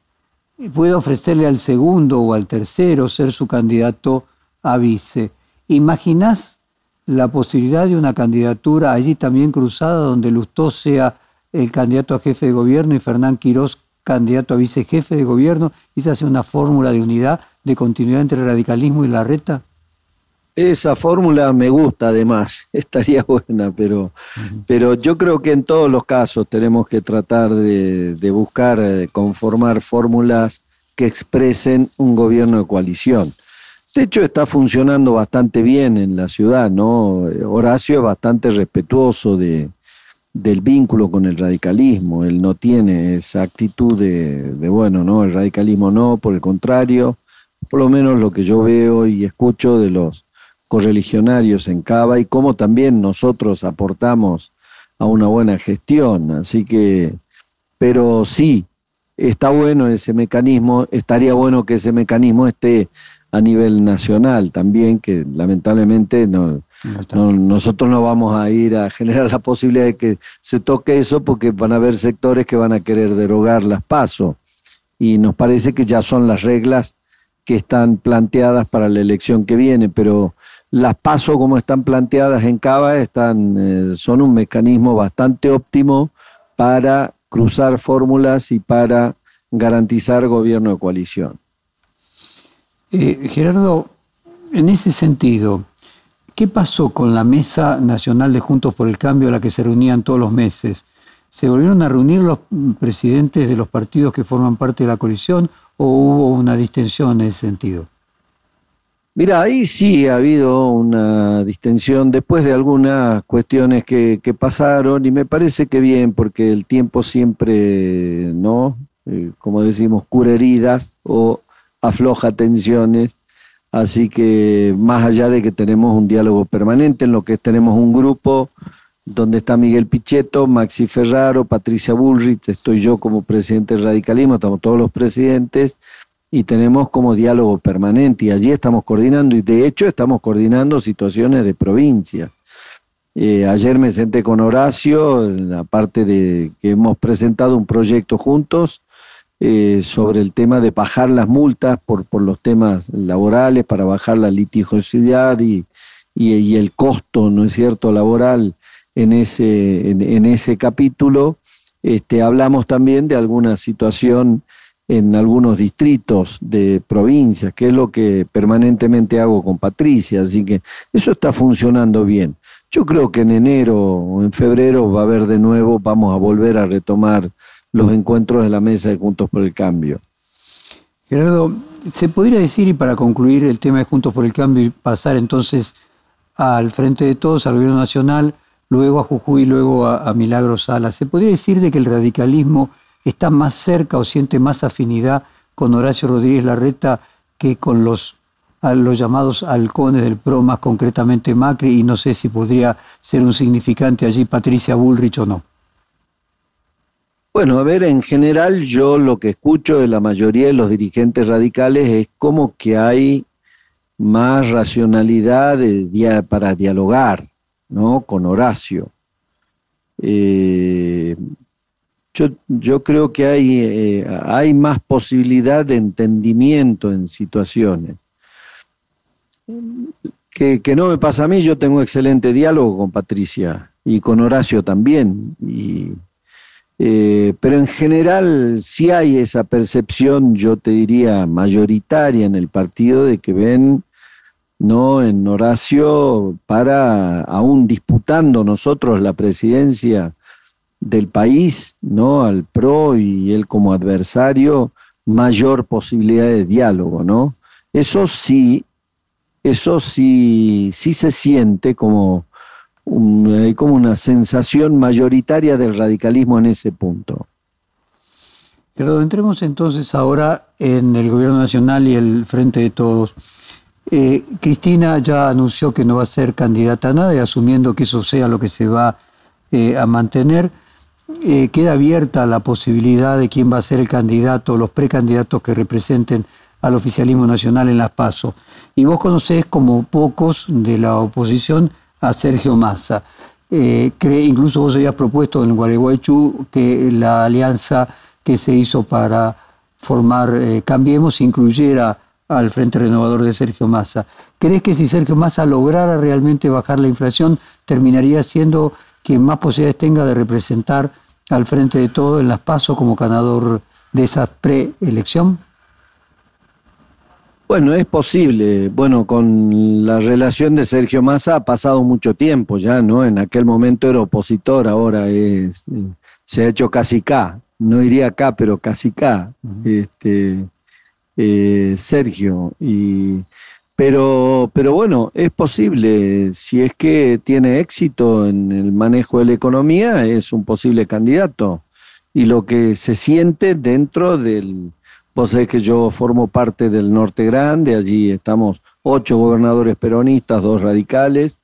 puede ofrecerle al segundo o al tercero ser su candidato a vice. ¿Imaginás la posibilidad de una candidatura allí también cruzada donde Lustó sea el candidato a jefe de gobierno y Fernán Quirós candidato a vicejefe de gobierno y se hace una fórmula de unidad, de continuidad entre el radicalismo y la reta? Esa fórmula me gusta además, estaría buena, pero, pero yo creo que en todos los casos tenemos que tratar de, buscar eh, conformar fórmulas que expresen un gobierno de coalición. De hecho, está funcionando bastante bien en la ciudad, ¿no? Horacio es bastante respetuoso de, del vínculo con el radicalismo, él no tiene esa actitud de, de, bueno, no, el radicalismo no, por el contrario, por lo menos lo que yo veo y escucho de los correligionarios en Cava y cómo también nosotros aportamos a una buena gestión. Así que, pero sí, está bueno ese mecanismo, estaría bueno que ese mecanismo esté a nivel nacional también, que lamentablemente no, nosotros no vamos a ir a generar la posibilidad de que se toque eso porque van a haber sectores que van a querer derogar las pasos y nos parece que ya son las reglas que están planteadas para la elección que viene, pero las pasos como están planteadas en Cava están, eh, son un mecanismo bastante óptimo para cruzar fórmulas y para garantizar gobierno de coalición. Eh, Gerardo, en ese sentido, ¿qué pasó con la Mesa Nacional de Juntos por el Cambio a la que se reunían todos los meses? ¿Se volvieron a reunir los presidentes de los partidos que forman parte de la coalición o hubo una distensión en ese sentido? Mira, ahí sí ha habido una distensión después de algunas cuestiones que, pasaron y me parece que bien, porque el tiempo siempre, ¿no? Eh, como decimos, cura heridas o afloja tensiones. Así que más allá de que tenemos un diálogo permanente en lo que tenemos un grupo donde está Miguel Pichetto, Maxi Ferraro, Patricia Bullrich, estoy yo como presidente del radicalismo, estamos todos los presidentes y tenemos como diálogo permanente y allí estamos coordinando y de hecho estamos coordinando situaciones de provincia. Eh, ayer me senté con Horacio, aparte de que hemos presentado un proyecto juntos eh, sobre el tema de bajar las multas por, por los temas laborales, para bajar la litigiosidad y, y, el costo, ¿no es cierto?, laboral en ese, en, ese capítulo. Este, hablamos también de alguna situación en algunos distritos de provincias, que es lo que permanentemente hago con Patricia, así que eso está funcionando bien. Yo creo que en enero o en febrero va a haber de nuevo, vamos a volver a retomar los encuentros de la mesa de Juntos por el Cambio. Gerardo, ¿se podría decir, y para concluir el tema de Juntos por el Cambio y pasar entonces al Frente de Todos, al Gobierno Nacional, luego a Jujuy, luego a, a Milagro Sala. ¿Se podría decir de que el radicalismo está más cerca o siente más afinidad con Horacio Rodríguez Larreta que con los, los llamados halcones del PRO, más concretamente Macri, y no sé si podría ser un significante allí Patricia Bullrich o no. Bueno, a ver, en general yo lo que escucho de la mayoría de los dirigentes radicales es como que hay más racionalidad para dialogar, ¿no? Con Horacio. Eh, yo, creo que hay, eh, hay más posibilidad de entendimiento en situaciones. Que, que, no me pasa a mí, yo tengo excelente diálogo con Patricia y con Horacio también. Y, eh, pero en general sí hay esa percepción, yo te diría, mayoritaria en el partido de que ven no en Horacio para, aún disputando nosotros la presidencia del país, ¿no? Al PRO y él como adversario, mayor posibilidad de diálogo, ¿no? Eso sí, eso sí, sí se siente como como una sensación mayoritaria del radicalismo en ese punto. Pero entremos entonces ahora en el gobierno nacional y el Frente de Todos. Eh, Cristina ya anunció que no va a ser candidata a nada y asumiendo que eso sea lo que se va eh, a mantener, eh, queda abierta la posibilidad de quién va a ser el candidato, los precandidatos que representen al oficialismo nacional en las PASO. Y vos conocés como pocos de la oposición a Sergio Massa. Eh, incluso vos habías propuesto en Gualeguaychú que la alianza que se hizo para formar eh, Cambiemos incluyera al Frente Renovador de Sergio Massa. ¿Crees que si Sergio Massa lograra realmente bajar la inflación, terminaría siendo quien más posibilidades tenga de representar al Frente de Todo en las PASO como ganador de esa preelección? Bueno, es posible. Bueno, con la relación de Sergio Massa ha pasado mucho tiempo ya, ¿no? En aquel momento era opositor, ahora es, se ha hecho casi K. No iría acá, pero casi K. Este, eh, Sergio. Y, pero, pero bueno, es posible. Si es que tiene éxito en el manejo de la economía, es un posible candidato. Y lo que se siente dentro del Vos sabés que yo formo parte del Norte Grande, allí estamos ocho gobernadores peronistas, dos radicales,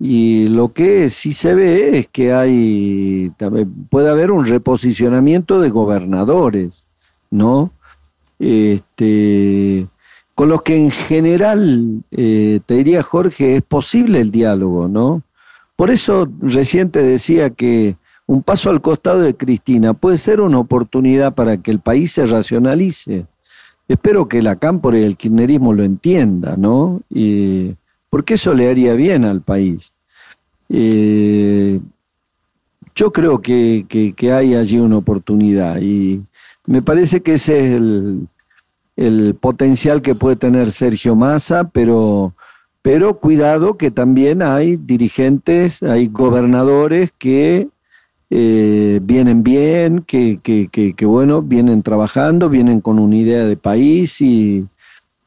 y lo que sí se ve es que hay, puede haber un reposicionamiento de gobernadores, ¿no? Este, con los que en general, eh, te diría Jorge, es posible el diálogo, ¿no? Por eso reciente decía que un paso al costado de Cristina puede ser una oportunidad para que el país se racionalice. Espero que la Cámpora y el kirchnerismo lo entienda, ¿no? porque eso le haría bien al país. Eh, yo creo que, hay allí una oportunidad y me parece que ese es el, el potencial que puede tener Sergio Massa, pero, pero cuidado que también hay dirigentes, hay gobernadores que eh, vienen bien, que, que, que, bueno, vienen trabajando, vienen con una idea de país y,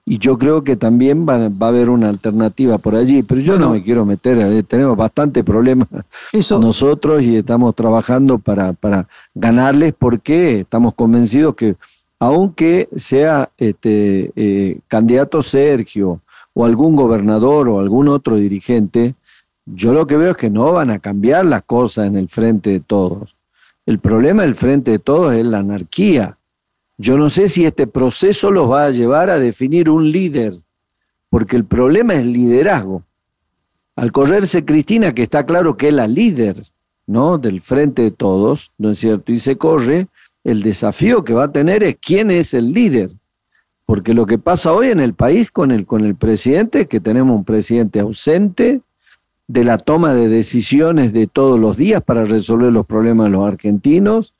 y yo creo que también va, va, a haber una alternativa por allí, pero yo no me quiero meter, eh, tenemos bastante problemas nosotros y estamos trabajando para, para ganarles porque estamos convencidos que aunque sea este eh, candidato Sergio o algún gobernador o algún otro dirigente, yo lo que veo es que no van a cambiar las cosas en el frente de todos. El problema del frente de todos es la anarquía. Yo no sé si este proceso los va a llevar a definir un líder, porque el problema es liderazgo. Al correrse Cristina, que está claro que es la líder, ¿no? Del frente de todos, ¿no es cierto? Y se corre, el desafío que va a tener es quién es el líder. Porque lo que pasa hoy en el país con el, con el presidente es que tenemos un presidente ausente, de la toma de decisiones de todos los días para resolver los problemas de los argentinos,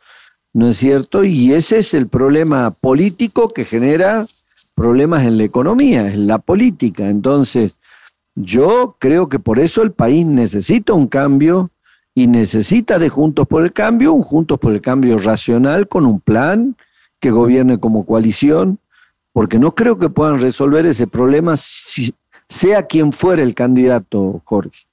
¿no es cierto? Y ese es el problema político que genera problemas en la economía, en la política. Entonces, yo creo que por eso el país necesita un cambio y necesita de Juntos por el Cambio, un Juntos por el Cambio racional con un plan que gobierne como coalición, porque no creo que puedan resolver ese problema si, sea quien fuera el candidato, Jorge.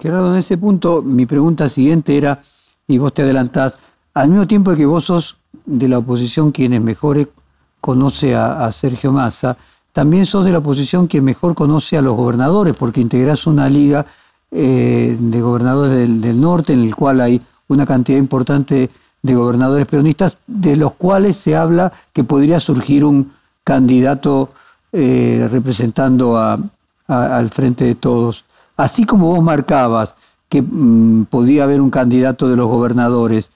Gerardo, en ese punto mi pregunta siguiente era, y vos te adelantás, al mismo tiempo que vos sos de la oposición quienes mejor conoce a, Sergio Massa, también sos de la oposición quien mejor conoce a los gobernadores, porque integrás una liga eh, de gobernadores del, norte en el cual hay una cantidad importante de gobernadores peronistas, de los cuales se habla que podría surgir un candidato eh, representando al frente de todos. Así como vos marcabas que mm, podía haber un candidato de los gobernadores,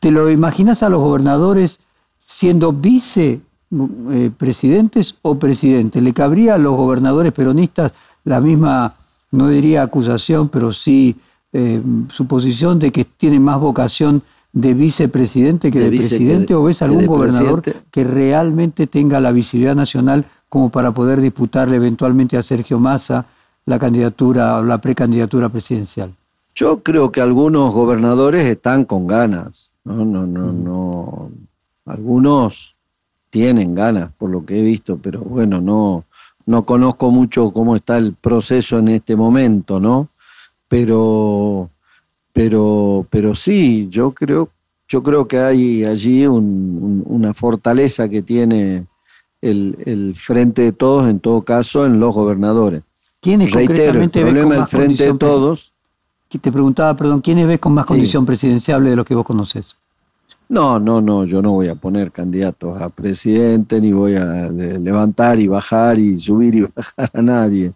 ¿te lo imaginas a los gobernadores siendo vicepresidentes eh, o presidentes? ¿Le cabría a los gobernadores peronistas la misma, no diría acusación, pero sí eh, suposición de que tienen más vocación de vicepresidente que de, presidente? ¿O ves algún gobernador que realmente tenga la visibilidad nacional como para poder disputarle eventualmente a Sergio Massa la candidatura o la precandidatura presidencial? Yo creo que algunos gobernadores están con ganas. No, no, no, mm. no. Algunos tienen ganas, por lo que he visto, pero bueno, no, no conozco mucho cómo está el proceso en este momento, ¿no? Pero, pero, pero sí, yo creo, yo creo que hay allí una fortaleza que tiene el, el, frente de todos, en todo caso, en los gobernadores. ¿Quiénes concretamente el problema del frente de todos. Te preguntaba, perdón, ¿quiénes ves con más condición presidenciable de lo que vos conoces? No, no, no, yo no voy a poner candidatos a presidente, ni voy a levantar y bajar y subir y bajar a nadie.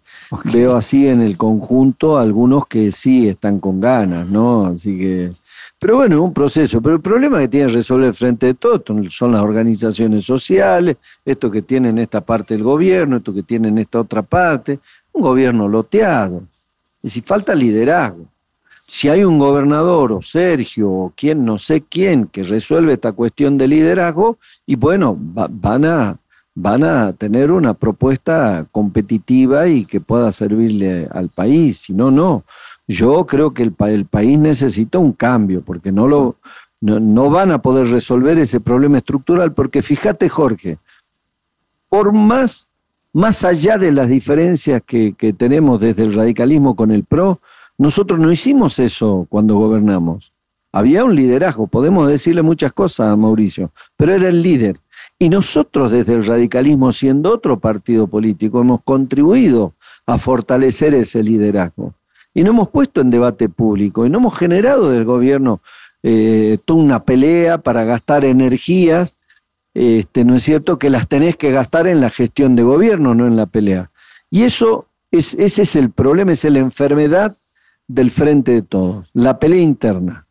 Veo así en el conjunto algunos que sí están con ganas, ¿no? Así que, pero bueno, es un proceso. Pero el problema que tiene que resolver frente de todo son las organizaciones sociales, esto que tienen esta parte del gobierno, esto que tienen esta otra parte un gobierno loteado. Y si falta liderazgo. Si hay un gobernador o Sergio o quien no sé quién que resuelve esta cuestión de liderazgo, y bueno, van, a, van a tener una propuesta competitiva y que pueda servirle al país. Si no, no. Yo creo que el, el país necesita un cambio, porque no, lo, no, no van a poder resolver ese problema estructural, porque fíjate, Jorge, por más más allá de las diferencias que, tenemos desde el radicalismo con el PRO, nosotros no hicimos eso cuando gobernamos. Había un liderazgo, podemos decirle muchas cosas a Mauricio, pero era el líder. Y nosotros desde el radicalismo, siendo otro partido político, hemos contribuido a fortalecer ese liderazgo. Y no hemos puesto en debate público, y no hemos generado del gobierno eh, toda una pelea para gastar energías este, ¿no es cierto?, que las tenés que gastar en la gestión de gobierno, no en la pelea. Y eso, es, ese es el problema, es la enfermedad del frente de todos, la pelea interna.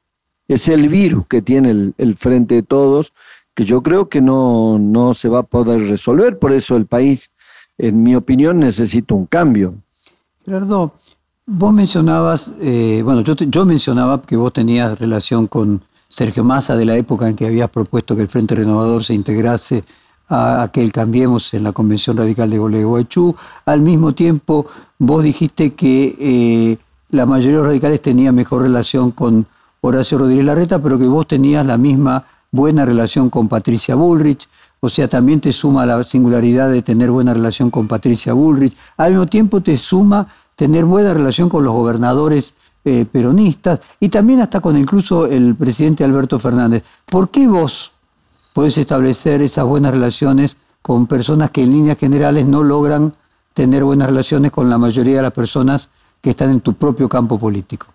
Es el virus que tiene el, frente de todos, que yo creo que no, no se va a poder resolver, por eso el país, en mi opinión, necesita un cambio. Gerardo, vos mencionabas, eh, bueno, yo, mencionaba que vos tenías relación con Sergio Massa de la época en que había propuesto que el Frente Renovador se integrase a aquel Cambiemos en la Convención Radical de Gualeguaychú. Al mismo tiempo, vos dijiste que eh, la mayoría de los radicales tenía mejor relación con Horacio Rodríguez Larreta, pero que vos tenías la misma buena relación con Patricia Bullrich. O sea, también te suma la singularidad de tener buena relación con Patricia Bullrich. Al mismo tiempo te suma tener buena relación con los gobernadores eh, peronistas y también hasta con incluso el presidente Alberto Fernández. ¿Por qué vos podés establecer esas buenas relaciones con personas que en líneas generales no logran tener buenas relaciones con la mayoría de las personas que están en tu propio campo político?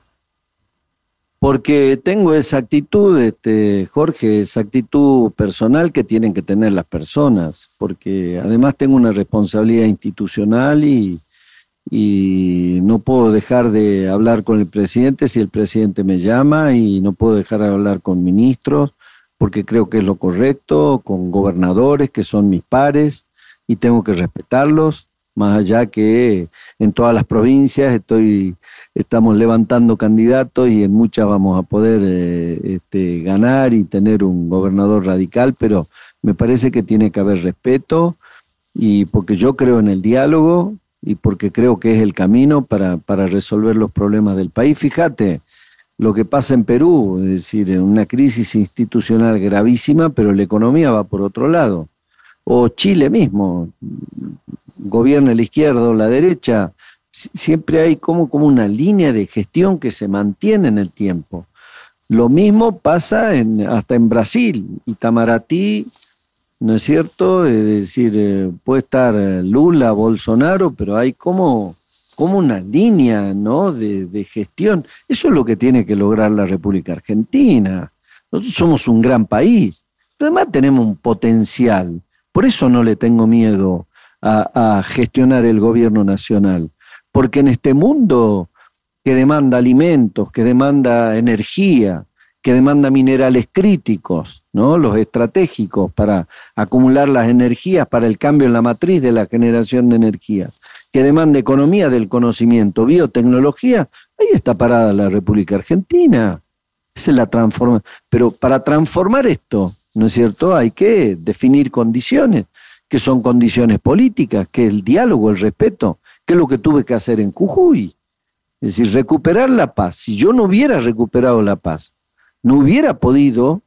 Porque tengo esa actitud, este, Jorge, esa actitud personal que tienen que tener las personas, porque además tengo una responsabilidad institucional y, y no puedo dejar de hablar con el presidente si el presidente me llama y no puedo dejar de hablar con ministros porque creo que es lo correcto, con gobernadores que son mis pares y tengo que respetarlos, más allá que en todas las provincias estoy, estamos levantando candidatos y en muchas vamos a poder eh, este, ganar y tener un gobernador radical, pero me parece que tiene que haber respeto y porque yo creo en el diálogo, y porque creo que es el camino para, para resolver los problemas del país. Fíjate lo que pasa en Perú, es decir, una crisis institucional gravísima, pero la economía va por otro lado. O Chile mismo. Gobierne la izquierda o la derecha, siempre hay como, como una línea de gestión que se mantiene en el tiempo. Lo mismo pasa hasta en Brasil. Itamaraty, ¿no es cierto? Es decir, eh, puede estar Lula, Bolsonaro, pero hay como, como una línea ¿no? de, de gestión. Eso es lo que tiene que lograr la República Argentina. Nosotros somos un gran país, además tenemos un potencial. Por eso no le tengo miedo a, gestionar el gobierno nacional porque en este mundo que demanda alimentos, que demanda energía, que demanda minerales críticos, ¿no? los estratégicos para acumular las energías para el cambio en la matriz de la generación de energía, que demanda economía del conocimiento, biotecnología, ahí está parada la República Argentina. Esa es la transforma. Pero para transformar esto, ¿no es cierto? Hay que definir condiciones, que son condiciones políticas, que el diálogo, el respeto, ¿Qué es lo que tuve que hacer en Jujuy? Es decir, recuperar la paz. Si yo no hubiera recuperado la paz, no hubiera podido,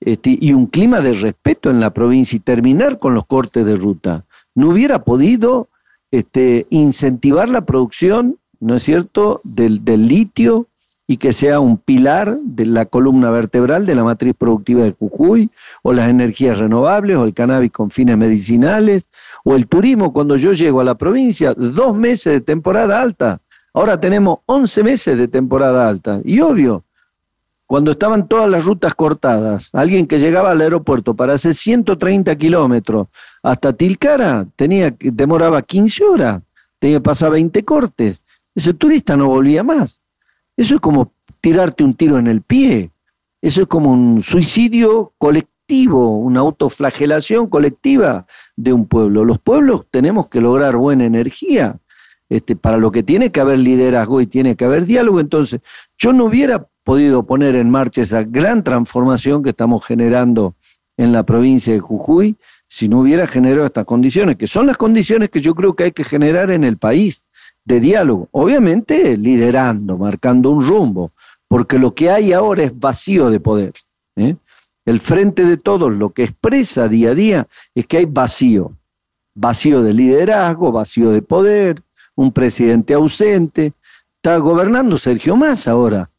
este, y un clima de respeto en la provincia y terminar con los cortes de ruta, no hubiera podido este, incentivar la producción, ¿no es cierto?, del, del litio y que sea un pilar de la columna vertebral de la matriz productiva de Jujuy, o las energías renovables, o el cannabis con fines medicinales, o el turismo, cuando yo llego a la provincia, dos meses de temporada alta. Ahora tenemos 11 meses de temporada alta. Y obvio, cuando estaban todas las rutas cortadas, alguien que llegaba al aeropuerto para hacer 130 kilómetros hasta Tilcara, tenía, demoraba 15 horas, tenía que pasar 20 cortes. Ese turista no volvía más. Eso es como tirarte un tiro en el pie. Eso es como un suicidio colectivo una autoflagelación colectiva de un pueblo. Los pueblos tenemos que lograr buena energía, este, para lo que tiene que haber liderazgo y tiene que haber diálogo. Entonces, yo no hubiera podido poner en marcha esa gran transformación que estamos generando en la provincia de Jujuy si no hubiera generado estas condiciones, que son las condiciones que yo creo que hay que generar en el país de diálogo. Obviamente liderando, marcando un rumbo, porque lo que hay ahora es vacío de poder. ¿eh? El frente de todos lo que expresa día a día es que hay vacío, vacío de liderazgo, vacío de poder, un presidente ausente. Está gobernando Sergio Más ahora,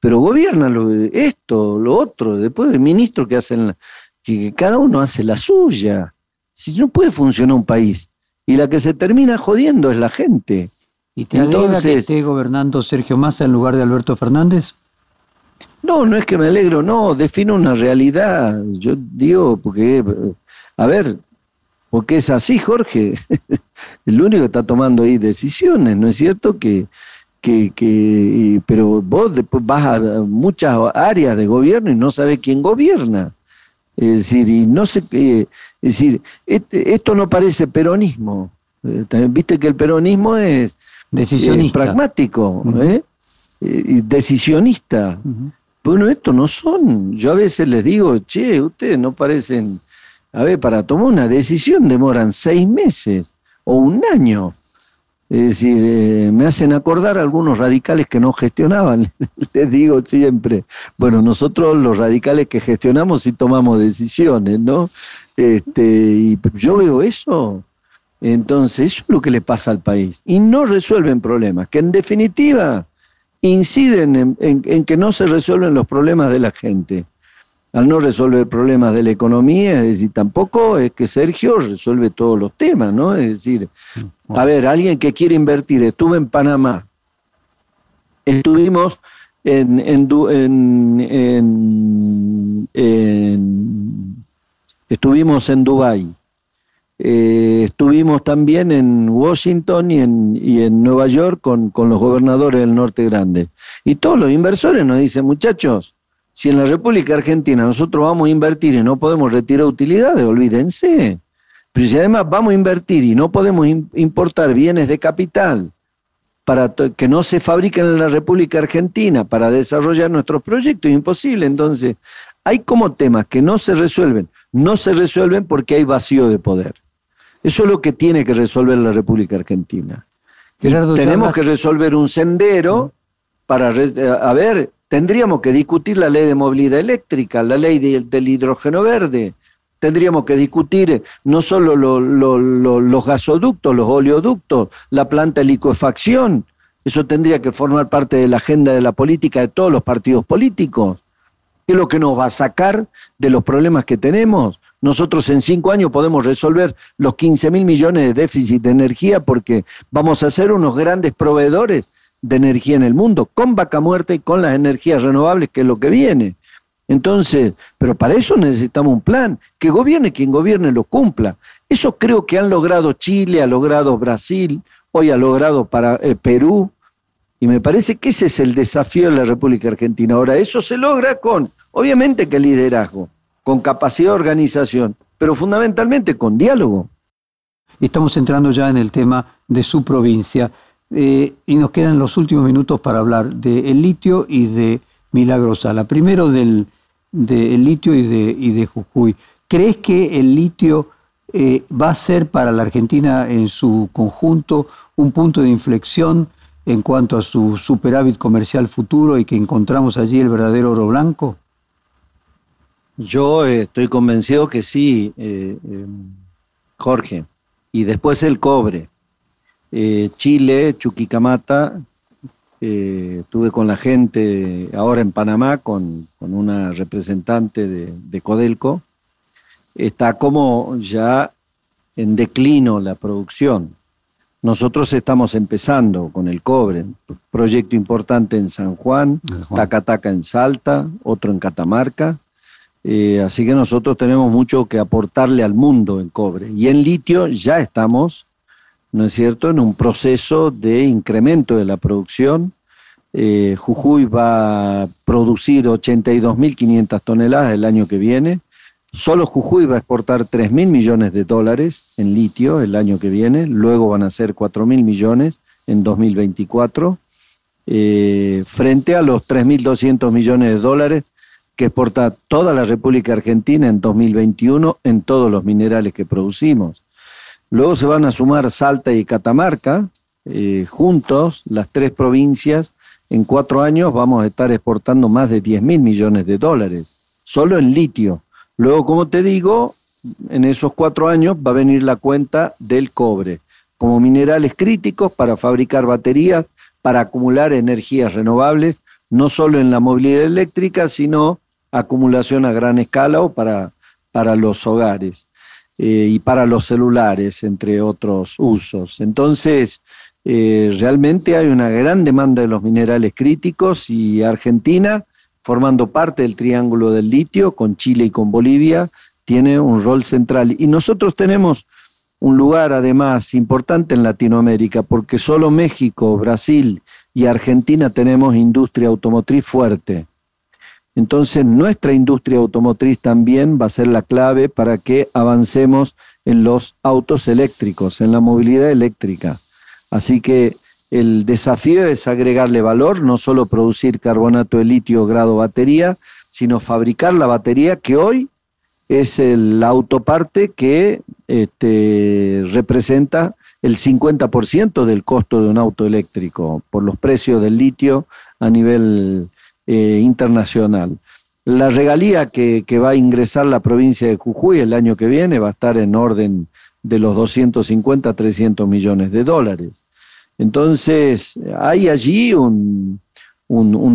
pero gobierna esto, lo otro, después de ministros que hacen, que cada uno hace la suya. Si no puede funcionar un país y la que se termina jodiendo es la gente. ¿Y te Entonces, que esté gobernando Sergio Massa en lugar de Alberto Fernández? No, no es que me alegro, no, defino una realidad. Yo digo, porque, a ver, porque es así, Jorge. El único que está tomando ahí decisiones, ¿no es cierto? Que, que, que pero vos después vas a muchas áreas de gobierno y no sabes quién gobierna. Es decir, y no sé, es decir, este, esto no parece peronismo. Eh, viste que el peronismo es, decisionista. pragmático, ¿eh? Eh, decisionista. Bueno, estos no son. Yo a veces les digo, che, ustedes no parecen. A ver, para tomar una decisión demoran seis meses o un año. Es decir, eh, me hacen acordar algunos radicales que no gestionaban. Les digo siempre, bueno, nosotros los radicales que gestionamos sí tomamos decisiones, ¿no? Este, y yo veo eso. Entonces, eso es lo que le pasa al país. Y no resuelven problemas, que en definitiva inciden en, que no se resuelven los problemas de la gente. Al no resolver problemas de la economía, es decir, tampoco es que Sergio resuelve todos los temas, ¿no? Es decir, a ver, alguien que quiere invertir, estuve en Panamá, estuvimos en, en, estuvimos en Dubái, eh, estuvimos también en Washington y en, y en Nueva York con, con, los gobernadores del norte grande. Y todos los inversores nos dicen, muchachos, si en la República Argentina nosotros vamos a invertir y no podemos retirar utilidades, olvídense. Pero si además vamos a invertir y no podemos importar bienes de capital para que no se fabriquen en la República Argentina para desarrollar nuestros proyectos, es imposible. Entonces, hay como temas que no se resuelven. No se resuelven porque hay vacío de poder. Eso es lo que tiene que resolver la República Argentina. tenemos que resolver un sendero para, a ver, tendríamos que discutir la ley de movilidad eléctrica, la ley del hidrógeno verde, Tendríamos que discutir no solo los gasoductos, los oleoductos, la planta de liquefacción. Eso tendría que formar parte de la agenda de la política de todos los partidos políticos. ¿Qué es lo que nos va a sacar de los problemas que tenemos? Nosotros en cinco años podemos resolver los 15 mil millones de déficit de energía porque vamos a ser unos grandes proveedores de energía en el mundo, con vaca muerta y con las energías renovables, que es lo que viene. Entonces, pero para eso necesitamos un plan, que gobierne quien gobierne lo cumpla. Eso creo que han logrado Chile, ha logrado Brasil, hoy ha logrado para eh, Perú, y me parece que ese es el desafío de la República Argentina. Ahora, eso se logra con, obviamente que liderazgo, con capacidad de organización, pero fundamentalmente con diálogo. Estamos entrando ya en el tema de su provincia eh, y nos quedan los últimos minutos para hablar del litio y de Milagrosala. Primero del, de litio y de, y de Jujuy. ¿Crees que el litio eh, va a ser para la Argentina en su conjunto un punto de inflexión en cuanto a su superávit comercial futuro y que encontramos allí el verdadero oro blanco? Yo estoy convencido que sí, eh, em, Jorge. Y después el cobre. Eh, Chile, Chuquicamata, eh, estuve con la gente ahora en Panamá, con, una representante de, Codelco, está como ya en declino la producción. Nosotros estamos empezando con el cobre, proyecto importante en San Juan, Tacataca en Salta, otro en Catamarca. Eh, así que nosotros tenemos mucho que aportarle al mundo en cobre. Y en litio ya estamos, ¿no es cierto?, en un proceso de incremento de la producción eh, Jujuy va a producir 82.500 toneladas el año que viene. Solo Jujuy va a exportar 3.000 millones de dólares en litio el año que viene. Luego van a ser 4.000 millones en 2024. Eh, frente a los 3.200 millones de dólares que exporta toda la República Argentina en 2021 en todos los minerales que producimos. Luego se van a sumar Salta y Catamarca, eh, juntos, las tres provincias, en cuatro años vamos a estar exportando más de 10 mil millones de dólares, solo en litio. Luego, como te digo, en esos cuatro años va a venir la cuenta del cobre, como minerales críticos para fabricar baterías, para acumular energías renovables, no solo en la movilidad eléctrica, sino acumulación a gran escala o para, para los hogares eh, y para los celulares, entre otros usos. Entonces, eh, realmente hay una gran demanda de los minerales críticos y Argentina, formando parte del triángulo del litio con Chile y con Bolivia, tiene un rol central. Y nosotros tenemos un lugar además importante en Latinoamérica, porque solo México, Brasil y Argentina tenemos industria automotriz fuerte. Entonces nuestra industria automotriz también va a ser la clave para que avancemos en los autos eléctricos, en la movilidad eléctrica. Así que el desafío es agregarle valor, no solo producir carbonato de litio grado batería, sino fabricar la batería que hoy es la autoparte que este, representa el 50% del costo de un auto eléctrico por los precios del litio a nivel eh, internacional. La regalía que, va a ingresar la provincia de Jujuy el año que viene va a estar en orden de los 250 a 300 millones de dólares. Entonces, hay allí un,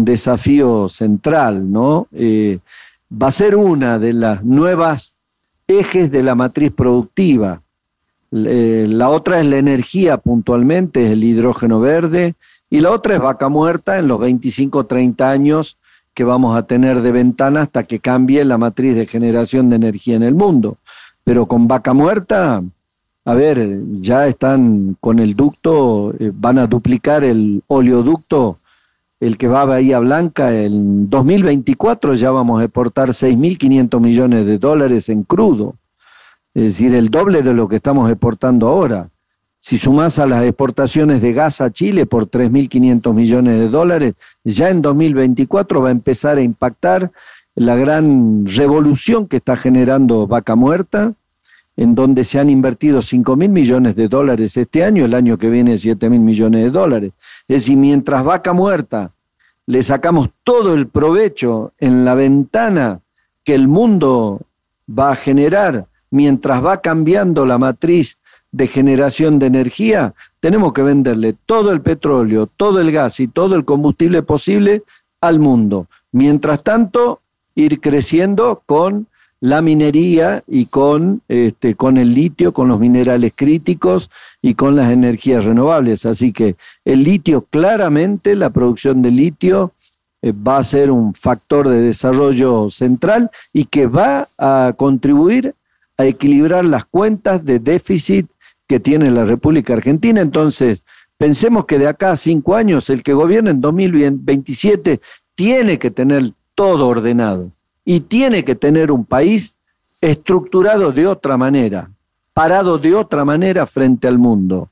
desafío central, ¿no? Eh, va a ser una de las nuevas ejes de la matriz productiva. la otra es la energía puntualmente, es el hidrógeno verde, y la otra es vaca muerta en los 25 o 30 años que vamos a tener de ventana hasta que cambie la matriz de generación de energía en el mundo. Pero con vaca muerta a ver, ya están con el ducto, eh, van a duplicar el oleoducto, el que va a Bahía Blanca, en 2024 ya vamos a exportar 6.500 millones de dólares en crudo, es decir, el doble de lo que estamos exportando ahora. Si sumás a las exportaciones de gas a Chile por 3.500 millones de dólares, ya en 2024 va a empezar a impactar la gran revolución que está generando Vaca Muerta, en donde se han invertido 5 mil millones de dólares este año, el año que viene 7 mil millones de dólares. Es decir, mientras vaca muerta le sacamos todo el provecho en la ventana que el mundo va a generar, mientras va cambiando la matriz de generación de energía, tenemos que venderle todo el petróleo, todo el gas y todo el combustible posible al mundo. Mientras tanto, ir creciendo con la minería y con, este, con el litio, con los minerales críticos y con las energías renovables. Así que el litio, claramente, la producción de litio eh, va a ser un factor de desarrollo central y que va a contribuir a equilibrar las cuentas de déficit que tiene la República Argentina. Entonces, pensemos que de acá a cinco años, el que gobierna en 2027 tiene que tener todo ordenado y tiene que tener un país estructurado de otra manera, parado de otra manera frente al mundo.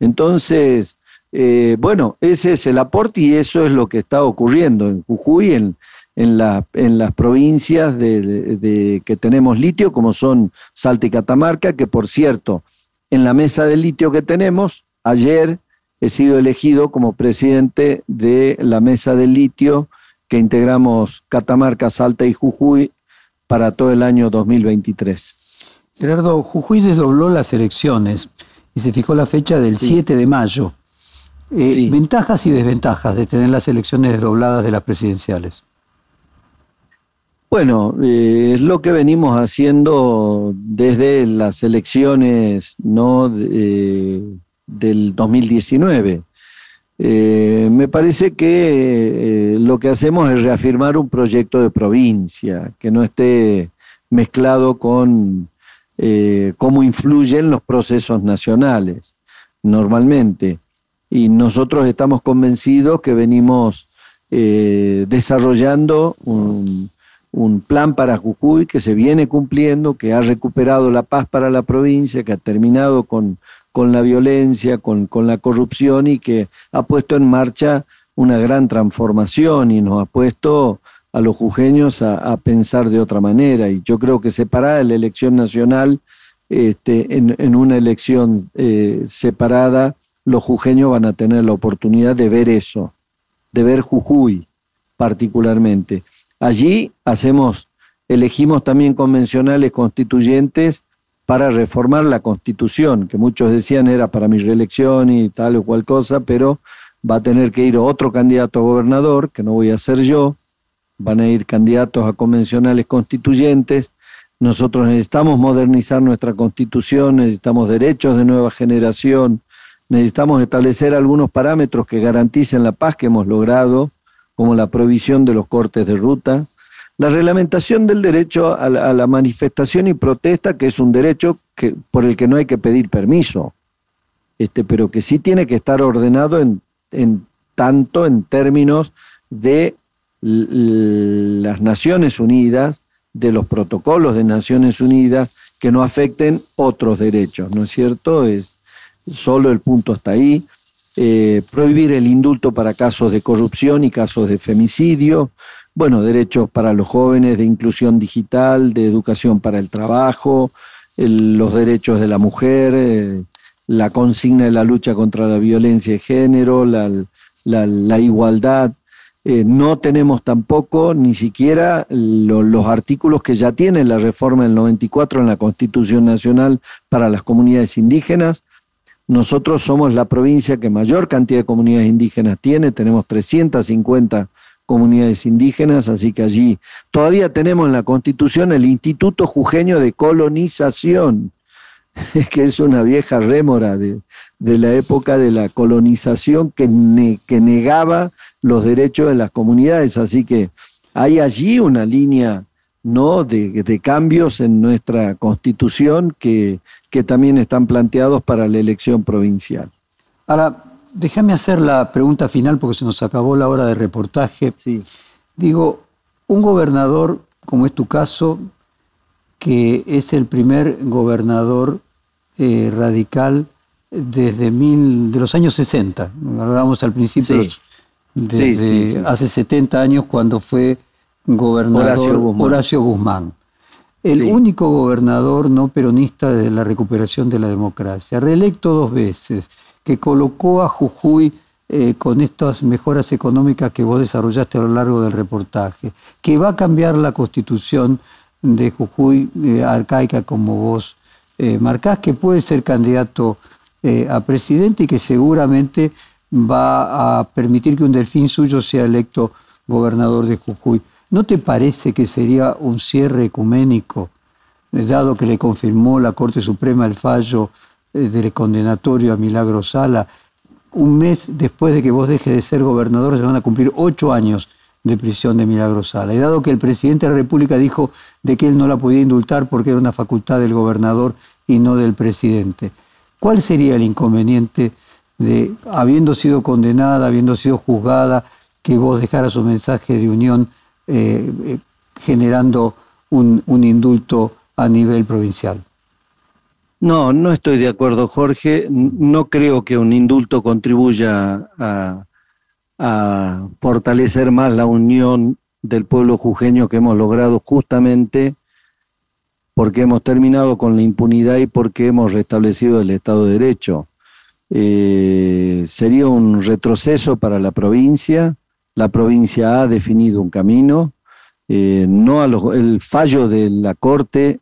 Entonces, eh, bueno, ese es el aporte y eso es lo que está ocurriendo en Jujuy, en, en, en las provincias de, que tenemos litio, como son Salta y Catamarca, que por cierto, en la mesa de litio que tenemos, ayer he sido elegido como presidente de la mesa de litio que integramos Catamarca, Salta y Jujuy para todo el año 2023. Gerardo, Jujuy desdobló las elecciones y se fijó la fecha del 7 de mayo. Eh, ¿Ventajas y desventajas de tener las elecciones desdobladas de las presidenciales? Bueno, eh, es lo que venimos haciendo desde las elecciones no eh, del 2019. Eh, me parece que eh, lo que hacemos es reafirmar un proyecto de provincia, que no esté mezclado con cómo influyen los procesos nacionales normalmente. Y nosotros estamos convencidos que venimos desarrollando un, un plan para Jujuy que se viene cumpliendo, que ha recuperado la paz para la provincia, que ha terminado con con la violencia, con, la corrupción y que ha puesto en marcha una gran transformación y nos ha puesto a los jujeños a, pensar de otra manera. Y yo creo que separada la elección nacional, este, en, una elección eh, separada, los jujeños van a tener la oportunidad de ver eso, de ver Jujuy particularmente. Allí hacemos, elegimos también convencionales constituyentes para reformar la constitución, que muchos decían era para mi reelección y tal o cual cosa, pero va a tener que ir otro candidato a gobernador, que no voy a ser yo, van a ir candidatos a convencionales constituyentes. Nosotros necesitamos modernizar nuestra constitución, necesitamos derechos de nueva generación, necesitamos establecer algunos parámetros que garanticen la paz que hemos logrado, como la provisión de los cortes de ruta, la reglamentación del derecho a la, manifestación y protesta, que es un derecho que, por el que no hay que pedir permiso, este, pero que sí tiene que estar ordenado en, en tanto en términos de las Naciones Unidas, de los protocolos de Naciones Unidas, que no afecten otros derechos, ¿no es cierto? Es solo el punto hasta ahí. Eh, prohibir el indulto para casos de corrupción y casos de femicidio, bueno, derechos para los jóvenes de inclusión digital, de educación para el trabajo, los derechos de la mujer, eh, la consigna de la lucha contra la violencia de género, la, igualdad. Eh, no tenemos tampoco ni siquiera los artículos que ya tiene la reforma del 94 en la Constitución Nacional para las comunidades indígenas. Nosotros somos la provincia que mayor cantidad de comunidades indígenas tiene, tenemos 350 comunidades indígenas, así que allí todavía tenemos en la Constitución el Instituto Jujeño de Colonización, que es una vieja rémora de, la época de la colonización que, que negaba los derechos de las comunidades, así que hay allí una línea ¿no? De, de, cambios en nuestra constitución que, que también están planteados para la elección provincial. Ahora, Déjame hacer la pregunta final porque se nos acabó la hora de reportaje. Sí. Digo, un gobernador, como es tu caso, que es el primer gobernador eh, radical desde mil, de los años 60, hablábamos al principio, desde hace 70 años cuando fue gobernador Horacio Guzmán. El único gobernador no peronista de la recuperación de la democracia, reelecto dos veces que colocó a Jujuy eh, con estas mejoras económicas que vos desarrollaste a lo largo del reportaje, que va a cambiar la constitución de Jujuy, eh, arcaica como vos eh, marcás, que puede ser candidato eh, a presidente y que seguramente va a permitir que un delfín suyo sea electo gobernador de Jujuy. ¿No te parece que sería un cierre ecuménico, dado que le confirmó la Corte Suprema el fallo del condenatorio a Milagro Sala? Un mes después de que vos dejes de ser gobernador se van a cumplir ocho años de prisión de Milagro Sala. Y dado que el presidente de la República dijo de que él no la podía indultar porque era una facultad del gobernador y no del presidente, ¿cuál sería el inconveniente de, habiendo sido condenada, habiendo sido juzgada, que vos dejaras un mensaje de unión eh, eh, generando un, indulto a nivel provincial? No, no estoy de acuerdo, Jorge. No creo que un indulto contribuya a, a fortalecer más la unión del pueblo jujeño que hemos logrado justamente porque hemos terminado con la impunidad y porque hemos restablecido el Estado de Derecho. Eh, sería un retroceso para la provincia. La provincia ha definido un camino. Eh, no el fallo de la Corte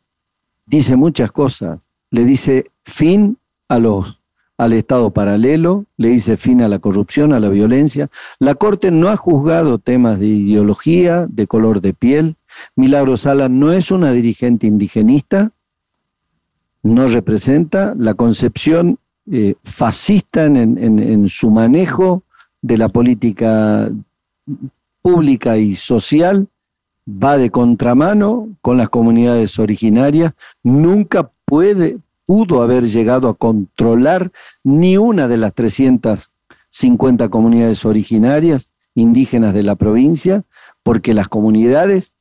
dice muchas cosas. Le dice fin a los al Estado paralelo, le dice fin a la corrupción, a la violencia. La Corte no ha juzgado temas de ideología, de color de piel. Milagro Sala no es una dirigente indigenista, no representa la concepción eh, fascista en su manejo de la política pública y social, va de contramano con las comunidades originarias, nunca puede, pudo haber llegado a controlar ni una de las 350 comunidades originarias indígenas de la provincia, porque las comunidades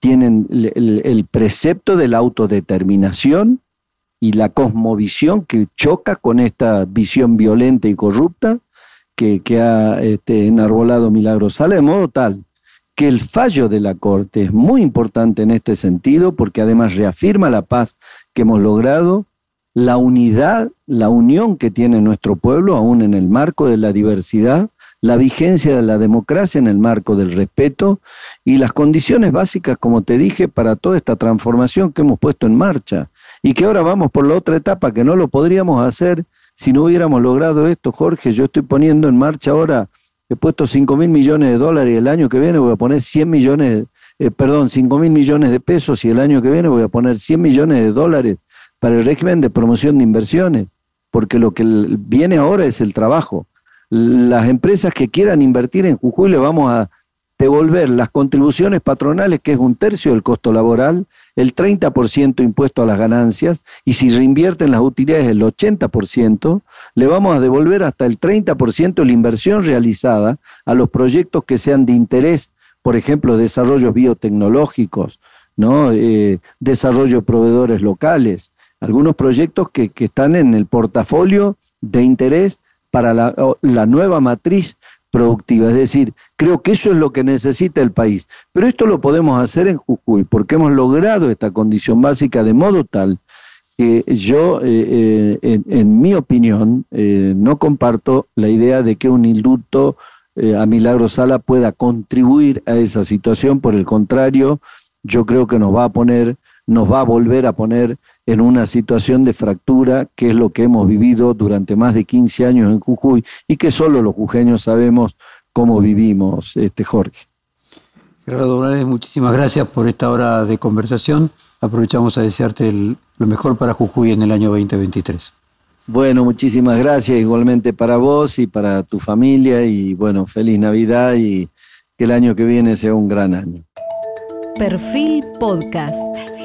tienen el, precepto de la autodeterminación y la cosmovisión que choca con esta visión violenta y corrupta que, ha este, enarbolado Milagro Sala, de modo tal que el fallo de la Corte es muy importante en este sentido, porque además reafirma la paz que hemos logrado la unidad, la unión que tiene nuestro pueblo, aún en el marco de la diversidad, la vigencia de la democracia en el marco del respeto y las condiciones básicas, como te dije, para toda esta transformación que hemos puesto en marcha y que ahora vamos por la otra etapa que no lo podríamos hacer si no hubiéramos logrado esto, Jorge. Yo estoy poniendo en marcha ahora, he puesto 5 mil millones de dólares y el año que viene voy a poner 100 millones, eh, perdón, 5 mil millones de pesos y el año que viene voy a poner 100 millones de dólares para el régimen de promoción de inversiones, porque lo que viene ahora es el trabajo. Las empresas que quieran invertir en Jujuy le vamos a devolver las contribuciones patronales, que es un tercio del costo laboral, el 30% impuesto a las ganancias, y si reinvierten las utilidades el 80%, le vamos a devolver hasta el 30% la inversión realizada a los proyectos que sean de interés, por ejemplo, desarrollos biotecnológicos, ¿no? Eh, desarrollo de proveedores locales, algunos proyectos que, están en el portafolio de interés para la nueva matriz productiva. Es decir, creo que eso es lo que necesita el país. Pero esto lo podemos hacer en Jujuy, porque hemos logrado esta condición básica de modo tal que yo, eh, eh, en, mi opinión, eh, no comparto la idea de que un indulto a Milagro Sala pueda contribuir a esa situación. Por el contrario, yo creo que nos va a poner, nos va a volver a poner en una situación de fractura, que es lo que hemos vivido durante más de 15 años en Jujuy y que solo los jujeños sabemos cómo vivimos, este Jorge. Gerardo Morales, muchísimas gracias por esta hora de conversación. Aprovechamos a desearte lo mejor para Jujuy en el año 2023. Bueno, muchísimas gracias igualmente para vos y para tu familia y bueno, feliz Navidad y que el año que viene sea un gran año. Perfil Podcast.